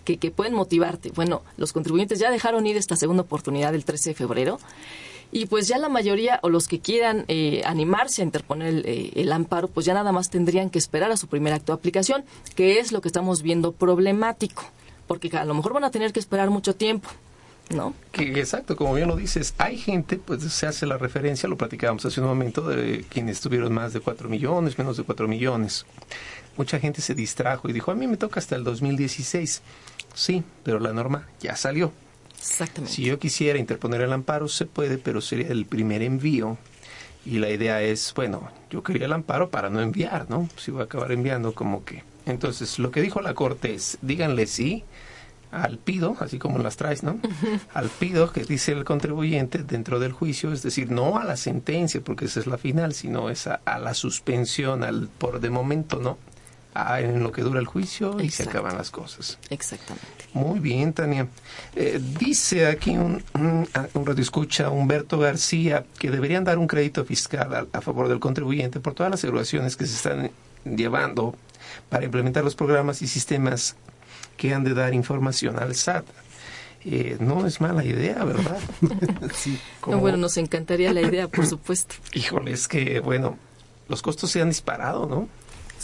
que, pueden motivarte. Bueno, los contribuyentes ya dejaron ir esta segunda oportunidad del 13 de febrero y pues ya la mayoría o los que quieran eh, animarse a interponer el, el, amparo, pues ya nada más tendrían que esperar a su primer acto de aplicación, que es lo que estamos viendo problemático, porque a lo mejor van a tener que esperar mucho tiempo. ¿No? Que exacto, como bien lo dices, hay gente, pues se hace la referencia, lo platicábamos hace un momento, de quienes tuvieron más de 4 millones, menos de 4 millones. Mucha gente se distrajo y dijo, a mí me toca hasta el 2016. Sí, pero la norma ya salió. Exactamente. Si yo quisiera interponer el amparo, se puede, pero sería el primer envío. Y la idea es, bueno, yo quería el amparo para no enviar, ¿no? Si voy a acabar enviando, como que. Entonces, lo que dijo la Corte es, díganle sí, al pido, así como las traes, ¿no? Al pido que dice el contribuyente dentro del juicio, es decir, no a la sentencia, porque esa es la final, sino es a, la suspensión, al por de momento, ¿no? en lo que dura el juicio y se acaban las cosas. Exactamente. Muy bien, Tania. Eh, dice aquí un, un, un escucha Humberto García que deberían dar un crédito fiscal a, favor del contribuyente por todas las evaluaciones que se están llevando para implementar los programas y sistemas que han de dar información al SAT. Eh, no es mala idea, ¿verdad? *laughs* sí, bueno, nos encantaría la idea, por supuesto. Híjole, es que, bueno, los costos se han disparado, ¿no?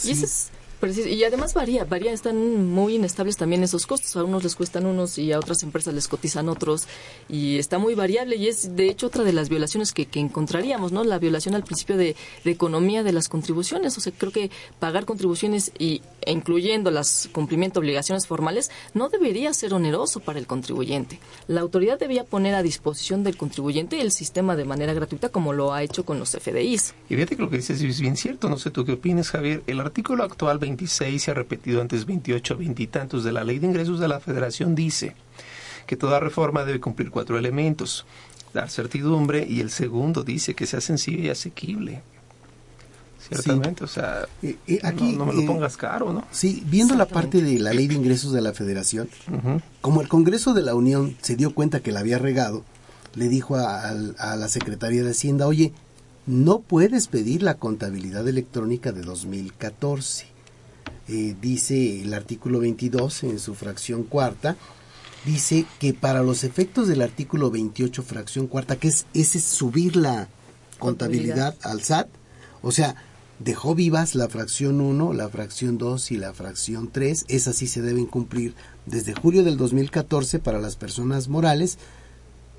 Y eso es y además varía, varía, están muy inestables también esos costos. A unos les cuestan unos y a otras empresas les cotizan otros. Y está muy variable y es de hecho otra de las violaciones que, que encontraríamos, ¿no? La violación al principio de, economía de las contribuciones. O sea, creo que pagar contribuciones y e incluyendo las cumplimiento de obligaciones formales no debería ser oneroso para el contribuyente. La autoridad debía poner a disposición del contribuyente el sistema de manera gratuita como lo ha hecho con los FDIs. Y fíjate que lo que dices es bien cierto. No sé tú qué opinas, Javier. El artículo actual 20 26 se ha repetido antes 28, veintitantos de la Ley de Ingresos de la Federación dice que toda reforma debe cumplir cuatro elementos. Dar certidumbre y el segundo dice que sea sencillo y asequible. Ciertamente, o sea, eh, eh, aquí, no, me lo eh, pongas caro, ¿no? Sí, viendo la parte de la ley de ingresos de la federación, como el Congreso de la Unión se dio cuenta que la había regado, le dijo a, a, la Secretaría de Hacienda, oye, no puedes pedir la contabilidad electrónica de 2014. Eh, dice el artículo 22 en su fracción cuarta, dice que para los efectos del artículo 28 fracción cuarta, que es ese subir la contabilidad, al SAT, o sea, dejó vivas la fracción 1, la fracción 2 y la fracción 3, esas sí se deben cumplir desde julio del 2014 para las personas morales,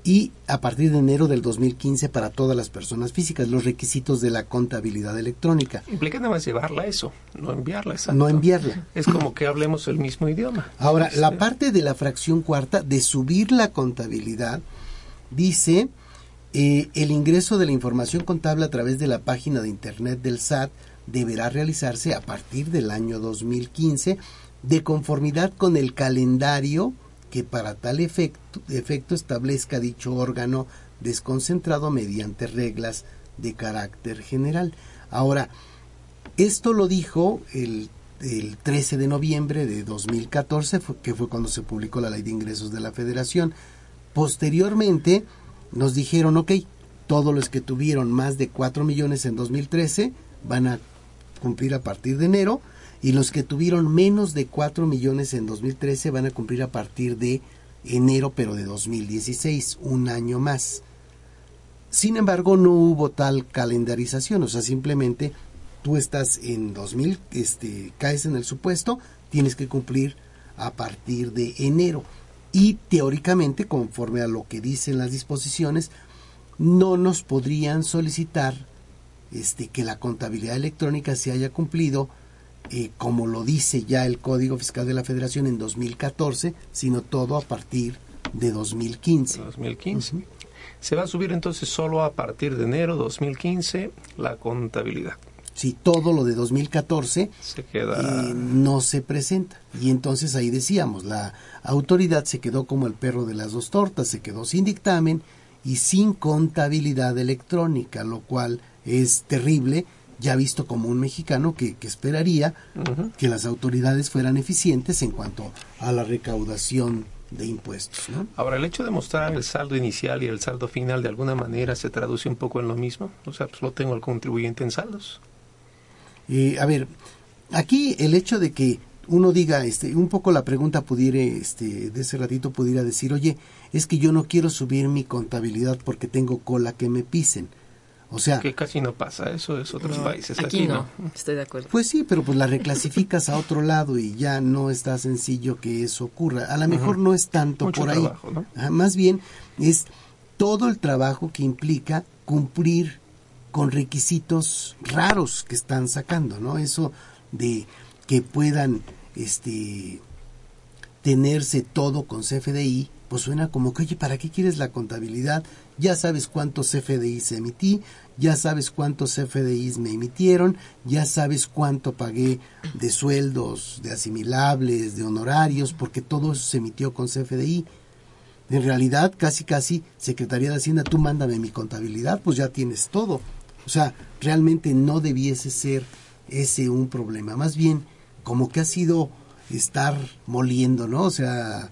y a partir de enero del 2015 para todas las personas físicas, los requisitos de la contabilidad electrónica. Implica nada más llevarla eso, no enviarla. No enviarla. Es como que hablemos el mismo idioma. Ahora, la parte de la fracción cuarta de subir la contabilidad dice eh, el ingreso de la información contable a través de la página de internet del SAT deberá realizarse a partir del año 2015 de conformidad con el calendario que para tal efecto, efecto establezca dicho órgano desconcentrado mediante reglas de carácter general. Ahora, esto lo dijo el, 13 de noviembre de 2014, que fue cuando se publicó la ley de ingresos de la federación. Posteriormente nos dijeron, ok, todos los que tuvieron más de 4 millones en 2013 van a cumplir a partir de enero y los que tuvieron menos de 4 millones en 2013 van a cumplir a partir de enero, pero de 2016, un año más. Sin embargo, no hubo tal calendarización, o sea, simplemente tú estás en 2000, este, caes en el supuesto, tienes que cumplir a partir de enero. Y teóricamente, conforme a lo que dicen las disposiciones, no nos podrían solicitar este, que la contabilidad electrónica se haya cumplido eh, como lo dice ya el Código Fiscal de la Federación en 2014, sino todo a partir de 2015. 2015. Se va a subir entonces solo a partir de enero 2015 la contabilidad. Si todo lo de 2014 se queda... Eh, no se presenta. Y entonces ahí decíamos, la autoridad se quedó como el perro de las dos tortas, se quedó sin dictamen y sin contabilidad electrónica, lo cual es terrible ya visto como un mexicano que, esperaría que las autoridades fueran eficientes en cuanto a la recaudación de impuestos. Ahora, el hecho de mostrar el saldo inicial y el saldo final de alguna manera se traduce un poco en lo mismo. O sea, pues lo tengo al contribuyente en saldos. Eh, a ver, aquí el hecho de que uno diga, este, un poco la pregunta pudiera, este, de ese ratito pudiera decir, oye, es que yo no quiero subir mi contabilidad porque tengo cola que me pisen. O sea, que casi no pasa, eso es otros países. Aquí, no. estoy de acuerdo. Pues sí, pero pues la reclasificas a otro lado y ya no está sencillo que eso ocurra. A lo mejor no es tanto por ahí. más bien es todo el trabajo que implica cumplir con requisitos raros que están sacando, ¿no? Eso de que puedan este tenerse todo con CFDI, pues suena como que, oye, ¿para qué quieres la contabilidad? Ya sabes cuántos CFDIs emití, ya sabes cuántos FDIs me emitieron, ya sabes cuánto pagué de sueldos, de asimilables, de honorarios, porque todo eso se emitió con CFDI. En realidad, casi casi, Secretaría de Hacienda, tú mándame mi contabilidad, pues ya tienes todo. O sea, realmente no debiese ser ese un problema. Más bien, como que ha sido estar moliendo, ¿no? O sea,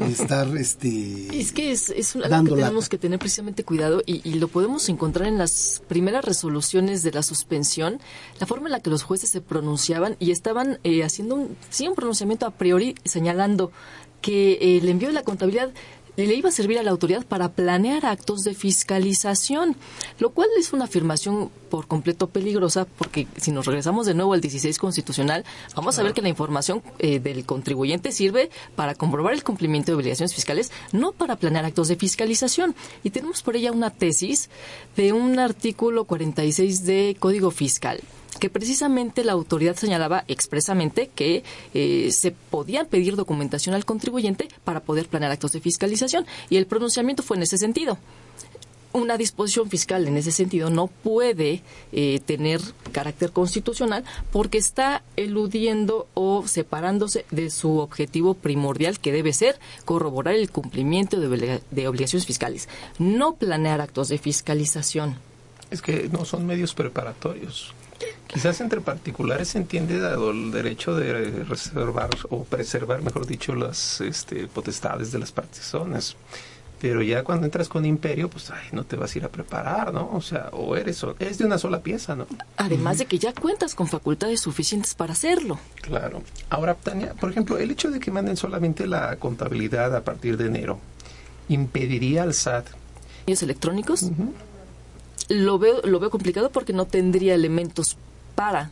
estar, *laughs* este... Es que es, es algo que tenemos que tener precisamente cuidado y, y, lo podemos encontrar en las primeras resoluciones de la suspensión, la forma en la que los jueces se pronunciaban y estaban eh, haciendo un, sí, un pronunciamiento a priori señalando que el envío de la contabilidad le iba a servir a la autoridad para planear actos de fiscalización, lo cual es una afirmación por completo peligrosa porque si nos regresamos de nuevo al 16 constitucional, vamos a ver que la información eh, del contribuyente sirve para comprobar el cumplimiento de obligaciones fiscales, no para planear actos de fiscalización. Y tenemos por ella una tesis de un artículo 46 de Código Fiscal que precisamente la autoridad señalaba expresamente que eh, se podía pedir documentación al contribuyente para poder planear actos de fiscalización y el pronunciamiento fue en ese sentido una disposición fiscal en ese sentido no puede eh, tener carácter constitucional porque está eludiendo o separándose de su objetivo primordial que debe ser corroborar el cumplimiento de obligaciones fiscales, no planear actos de fiscalización. Es que no son medios preparatorios. Quizás entre particulares se entiende dado el derecho de reservar o preservar, mejor dicho, las este, potestades de las personas. Pero ya cuando entras con imperio, pues ay, no te vas a ir a preparar, ¿no? O sea, o eres es de una sola pieza, ¿no? Además de que ya cuentas con facultades suficientes para hacerlo. Claro. Ahora, Tania, por ejemplo, el hecho de que manden solamente la contabilidad a partir de enero, ¿impediría al SAT? ¿Medios electrónicos? Lo veo, lo veo complicado porque no tendría elementos para.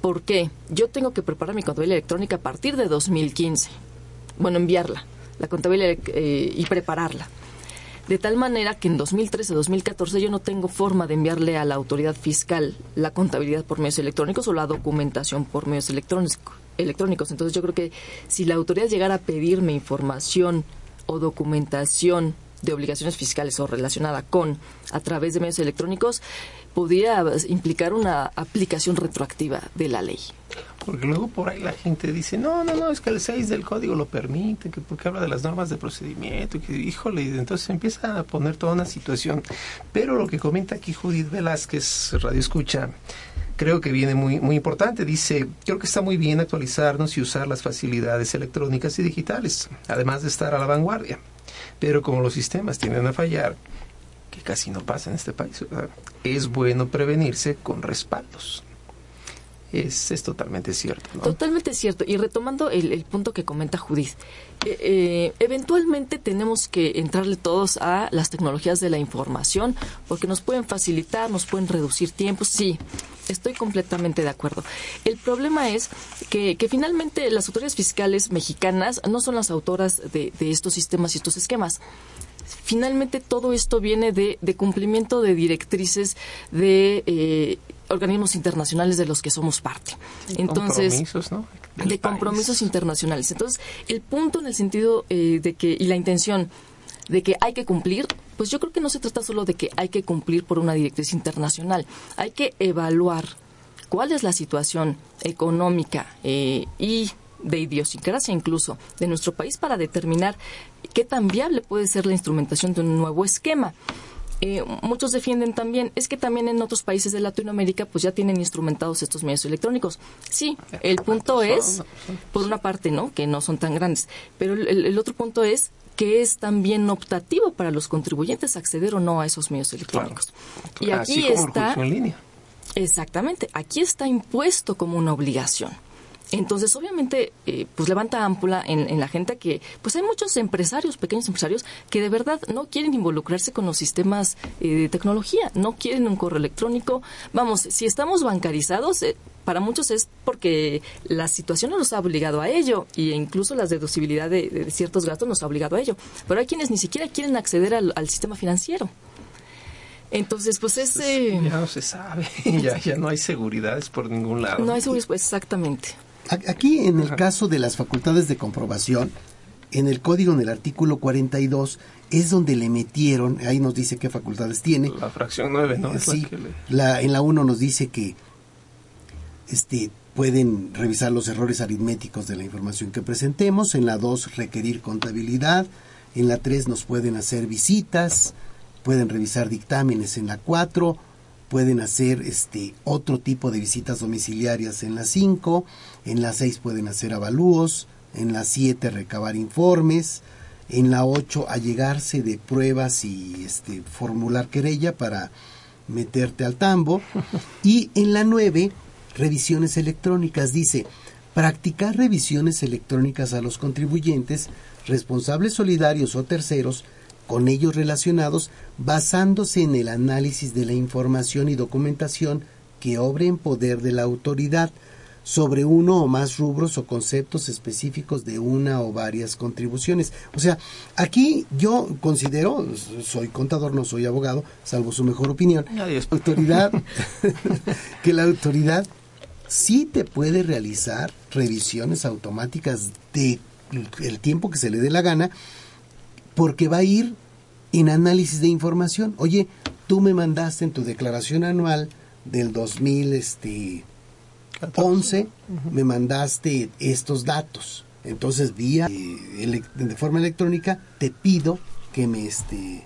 ¿Por qué? Yo tengo que preparar mi contabilidad electrónica a partir de 2015. Bueno, enviarla, la contabilidad eh, y prepararla. De tal manera que en 2013-2014 yo no tengo forma de enviarle a la autoridad fiscal la contabilidad por medios electrónicos o la documentación por medios electrónicos. Entonces yo creo que si la autoridad llegara a pedirme información o documentación de obligaciones fiscales o relacionada con a través de medios electrónicos podría implicar una aplicación retroactiva de la ley. Porque luego por ahí la gente dice, no, no, no, es que el 6 del código lo permite, que porque habla de las normas de procedimiento, que híjole, y entonces empieza a poner toda una situación. Pero lo que comenta aquí Judith Velázquez, Radio Escucha, creo que viene muy, muy importante. Dice, creo que está muy bien actualizarnos y usar las facilidades electrónicas y digitales, además de estar a la vanguardia. Pero como los sistemas tienden a fallar, que casi no pasa en este país, es bueno prevenirse con respaldos. Es, es totalmente cierto. Totalmente cierto. Y retomando el, punto que comenta Judith, eh, eh, eventualmente tenemos que entrarle todos a las tecnologías de la información porque nos pueden facilitar, nos pueden reducir tiempos. Sí, estoy completamente de acuerdo. El problema es que, que finalmente las autoridades fiscales mexicanas no son las autoras de, de estos sistemas y estos esquemas finalmente todo esto viene de, de cumplimiento de directrices de eh, organismos internacionales de los que somos parte. Entonces, compromisos, ¿no? de compromisos internacionales. Entonces, el punto en el sentido eh, de que, y la intención de que hay que cumplir, pues yo creo que no se trata solo de que hay que cumplir por una directriz internacional, hay que evaluar cuál es la situación económica eh, y de idiosincrasia incluso de nuestro país para determinar qué tan viable puede ser la instrumentación de un nuevo esquema. Eh, muchos defienden también, es que también en otros países de Latinoamérica pues ya tienen instrumentados estos medios electrónicos. Sí, el punto es, por una parte, ¿no? Que no son tan grandes, pero el, otro punto es que es también optativo para los contribuyentes acceder o no a esos medios electrónicos. Y aquí está... Exactamente, aquí está impuesto como una obligación. Entonces, obviamente, eh, pues levanta ámpula en, la gente que, pues hay muchos empresarios, pequeños empresarios, que de verdad no quieren involucrarse con los sistemas eh, de tecnología, no quieren un correo electrónico. Vamos, si estamos bancarizados, eh, para muchos es porque la situación nos ha obligado a ello e incluso la deducibilidad de, ciertos gastos nos ha obligado a ello. Pero hay quienes ni siquiera quieren acceder al, sistema financiero. Entonces, pues es... ya no se sabe, *laughs* ya, ya no hay seguridades por ningún lado. No hay seguridad, pues exactamente. Aquí en el caso de las facultades de comprobación, en el código, en el artículo 42, es donde le metieron, ahí nos dice qué facultades tiene. La fracción 9, ¿no? Sí, la, en la 1 nos dice que este, pueden revisar los errores aritméticos de la información que presentemos, en la 2 requerir contabilidad, en la 3 nos pueden hacer visitas, pueden revisar dictámenes en la 4, pueden hacer este otro tipo de visitas domiciliarias en la 5, en la 6 pueden hacer avalúos, en la 7 recabar informes, en la 8 allegarse de pruebas y este formular querella para meterte al tambo. *laughs* Y en la 9 revisiones electrónicas. Dice practicar revisiones electrónicas a los contribuyentes, responsables solidarios o terceros con ellos relacionados basándose en el análisis de la información y documentación que obre en poder de la autoridad sobre uno o más rubros o conceptos específicos de una o varias contribuciones. O sea, aquí yo considero, soy contador, no soy abogado, salvo su mejor opinión, autoridad, *laughs* que la autoridad sí te puede realizar revisiones automáticas de el tiempo que se le dé la gana porque va a ir en análisis de información. Oye, tú me mandaste en tu declaración anual del 2011, este, me mandaste estos datos. Entonces, vía eh, de forma electrónica, te pido que me este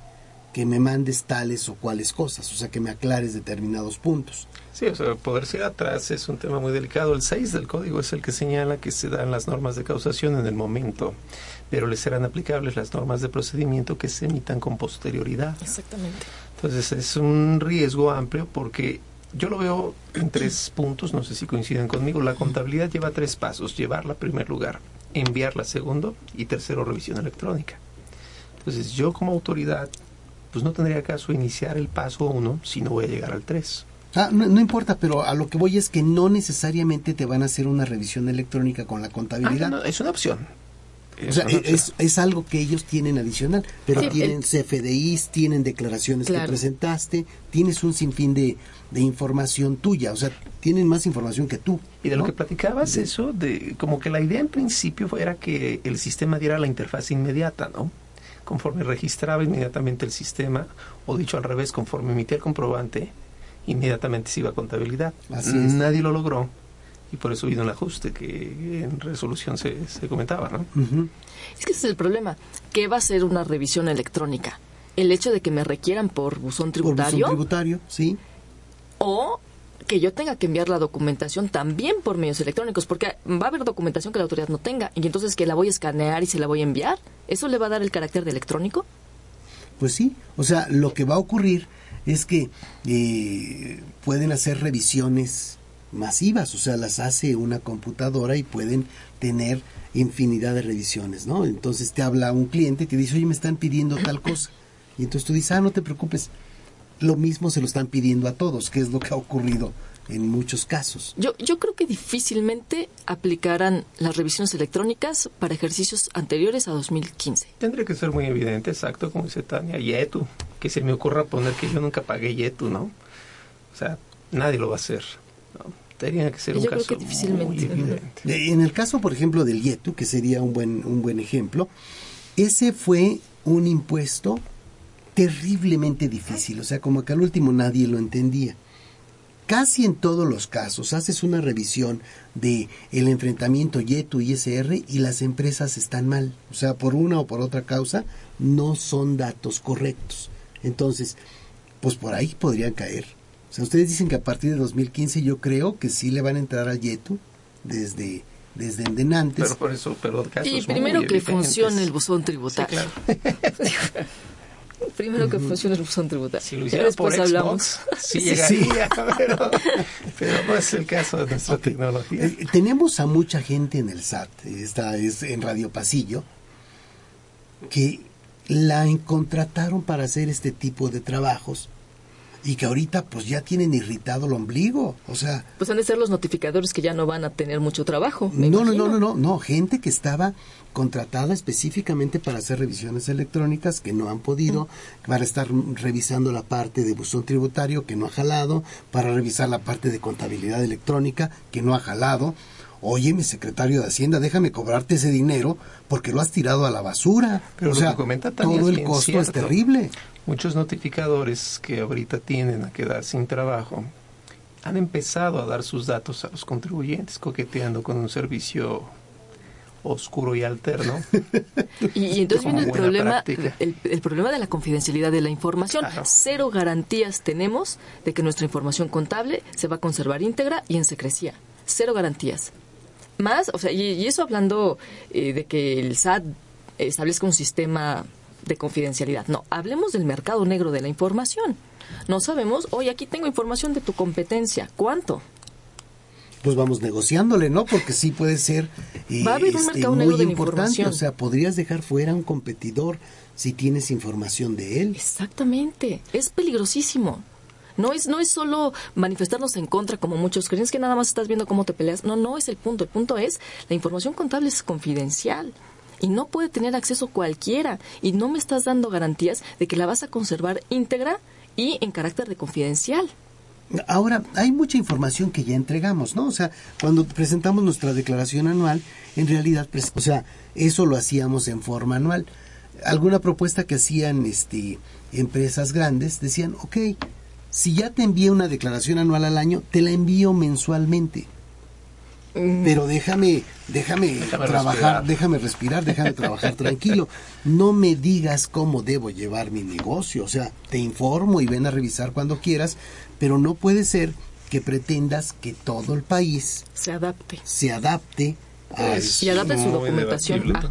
que me mandes tales o cuales cosas, o sea, que me aclares determinados puntos. Sí, o sea, poder ir atrás es un tema muy delicado. El 6 del código es el que señala que se dan las normas de causación en el momento pero les serán aplicables las normas de procedimiento que se emitan con posterioridad. Exactamente. Entonces es un riesgo amplio porque yo lo veo en tres puntos, no sé si coinciden conmigo. La contabilidad lleva tres pasos, llevarla a primer lugar, enviarla segundo y tercero revisión electrónica. Entonces yo como autoridad pues no tendría caso iniciar el paso uno si no voy a llegar al tres. Ah, no, importa, pero a lo que voy es que no necesariamente te van a hacer una revisión electrónica con la contabilidad. Ah, es una opción. O sea, es, es, algo que ellos tienen adicional, pero tienen CFDIs, tienen declaraciones que presentaste, tienes un sinfín de, de, información tuya, o sea, tienen más información que tú. Y de lo que platicabas, eso, de como que la idea en principio era que el sistema diera la interfaz inmediata, ¿no? Conforme registraba inmediatamente el sistema, o dicho al revés, conforme emitía el comprobante, inmediatamente se iba a contabilidad. Nadie lo logró y por eso vino el ajuste que en resolución se, se comentaba, ¿no? Es que ese es el problema. ¿Qué va a ser una revisión electrónica? ¿El hecho de que me requieran por buzón tributario? Por buzón tributario, sí. O que yo tenga que enviar la documentación también por medios electrónicos, porque va a haber documentación que la autoridad no tenga, y entonces que la voy a escanear y se la voy a enviar. ¿Eso le va a dar el carácter de electrónico? Pues sí, o sea, lo que va a ocurrir es que eh, pueden hacer revisiones masivas, o sea, las hace una computadora y pueden tener infinidad de revisiones, ¿no? Entonces te habla un cliente y te dice, oye, me están pidiendo tal cosa. Y entonces tú dices, ah, no te preocupes, lo mismo se lo están pidiendo a todos, que es lo que ha ocurrido en muchos casos. Yo, yo creo que difícilmente aplicarán las revisiones electrónicas para ejercicios anteriores a 2015. Tendría que ser muy evidente, exacto, como dice Tania, Yetu, que se me ocurra poner que yo nunca pagué Yetu, ¿no? O sea, nadie lo va a hacer. Yo un creo caso que difícilmente. muy evidente. *laughs* En el caso, por ejemplo, del Yetu, que sería un buen, un buen ejemplo, ese fue un impuesto terriblemente difícil, o sea, como que al último nadie lo entendía. Casi en todos los casos haces una revisión de el enfrentamiento YETU y ISR y las empresas están mal, o sea, por una o por otra causa no son datos correctos. Entonces, pues por ahí podrían caer. O sea, ustedes dicen que a partir de 2015 yo creo que sí le van a entrar a YETU desde desde endenantes. Pero por eso, pero casos Y muy primero que evidentes. funcione el buzón tributario. Sí, claro. *laughs* primero que funcione el buzón tributario. Si lo hiciera después por hablamos. Xbox, sí *laughs* llegaría, *laughs* pero, pero no es el caso de nuestra tecnología. Eh, tenemos a mucha gente en el SAT, esta es en Radio Pasillo, que la contrataron para hacer este tipo de trabajos y que ahorita pues ya tienen irritado el ombligo, o sea, Pues han de ser los notificadores que ya no van a tener mucho trabajo. me no, no, imagino. no, no, no, no, gente que estaba contratada específicamente para hacer revisiones electrónicas que no han podido, para estar revisando la parte de buzón tributario que no ha jalado, para revisar la parte de contabilidad electrónica que no ha jalado. Oye, mi secretario de Hacienda, déjame cobrarte ese dinero porque lo has tirado a la basura. Pero o sea, todo el costo es terrible. Muchos notificadores que ahorita tienden a quedar sin trabajo han empezado a dar sus datos a los contribuyentes, coqueteando con un servicio oscuro y alterno. *laughs* Y, y entonces viene el problema, el problema de la confidencialidad de la información. Cero garantías tenemos de que nuestra información contable se va a conservar íntegra y en secrecía. Cero garantías. Más, o sea, y, y eso hablando eh, de que el SAT establezca un sistema de confidencialidad. No, hablemos del mercado negro de la información. No sabemos, oye, aquí tengo información de tu competencia. ¿Cuánto? pues vamos negociándole, ¿no? Porque sí puede ser eh, Va a haber un este, mercado muy negro de la importante. O sea, podrías dejar fuera a un competidor si tienes información de él. Exactamente, es peligrosísimo. No es, no es solo manifestarnos en contra como muchos creen, que nada más estás viendo cómo te peleas. No, no es el punto. El punto es, la información contable es confidencial y no puede tener acceso cualquiera. Y no me estás dando garantías de que la vas a conservar íntegra y en carácter de confidencial. Ahora, hay mucha información que ya entregamos, ¿no? O sea, cuando presentamos nuestra declaración anual, en realidad, pres- o sea, eso lo hacíamos en forma anual. Alguna propuesta que hacían este, empresas grandes decían, ok, si ya te envié una declaración anual al año, te la envío mensualmente. Pero déjame, déjame, Déjame trabajar, respirar. déjame respirar, déjame trabajar tranquilo. No me digas cómo debo llevar mi negocio. O sea, te informo y ven a revisar cuando quieras, pero no puede ser que pretendas que todo el país Se adapte. se adapte a Es Y adapte su documentación. Ah,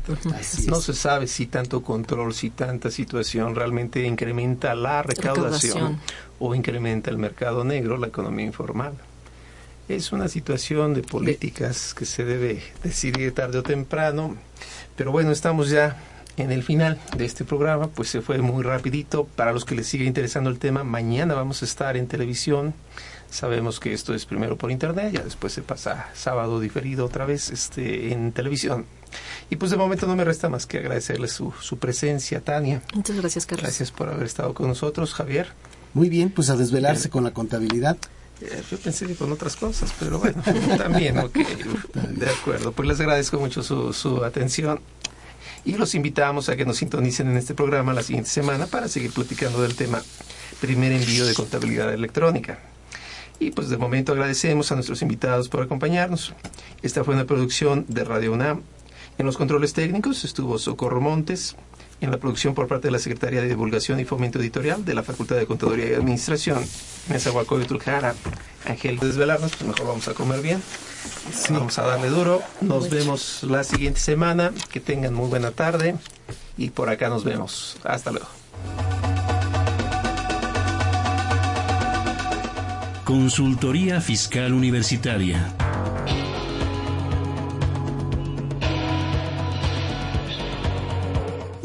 No es. se sabe si tanto control, si tanta situación realmente incrementa la recaudación, Recaudación. o incrementa el mercado negro, la economía informal. Es una situación de políticas que se debe decidir tarde o temprano, pero bueno, estamos ya en el final de este programa, pues se fue muy rapidito. Para los que les sigue interesando el tema, mañana vamos a estar en televisión. Sabemos que esto es primero por internet, ya después se pasa sábado diferido otra vez este, en televisión. Y pues de momento no me resta más que agradecerle su, su presencia, Tania. Muchas gracias, Carlos. Gracias por haber estado con nosotros, Javier. Muy bien, pues a desvelarse con la contabilidad. Eh, Yo pensé que con otras cosas, pero bueno, *laughs* también, ok, de acuerdo. Pues les agradezco mucho su, su atención y los invitamos a que nos sintonicen en este programa la siguiente semana para seguir platicando del tema primer envío de contabilidad electrónica. Y pues de momento agradecemos a nuestros invitados por acompañarnos. Esta fue una producción de Radio UNAM. En los controles técnicos estuvo Socorro Montes. En la producción por parte de la Secretaría de Divulgación y Fomento Editorial de la Facultad de Contaduría y Administración, Nezahualcóyotl Trujara, Ángel Desvelarnos, pues mejor vamos a comer bien. Vamos a darle duro. Nos vemos la siguiente semana. Que tengan muy buena tarde. Y por acá nos vemos. Hasta luego. Consultoría Fiscal Universitaria.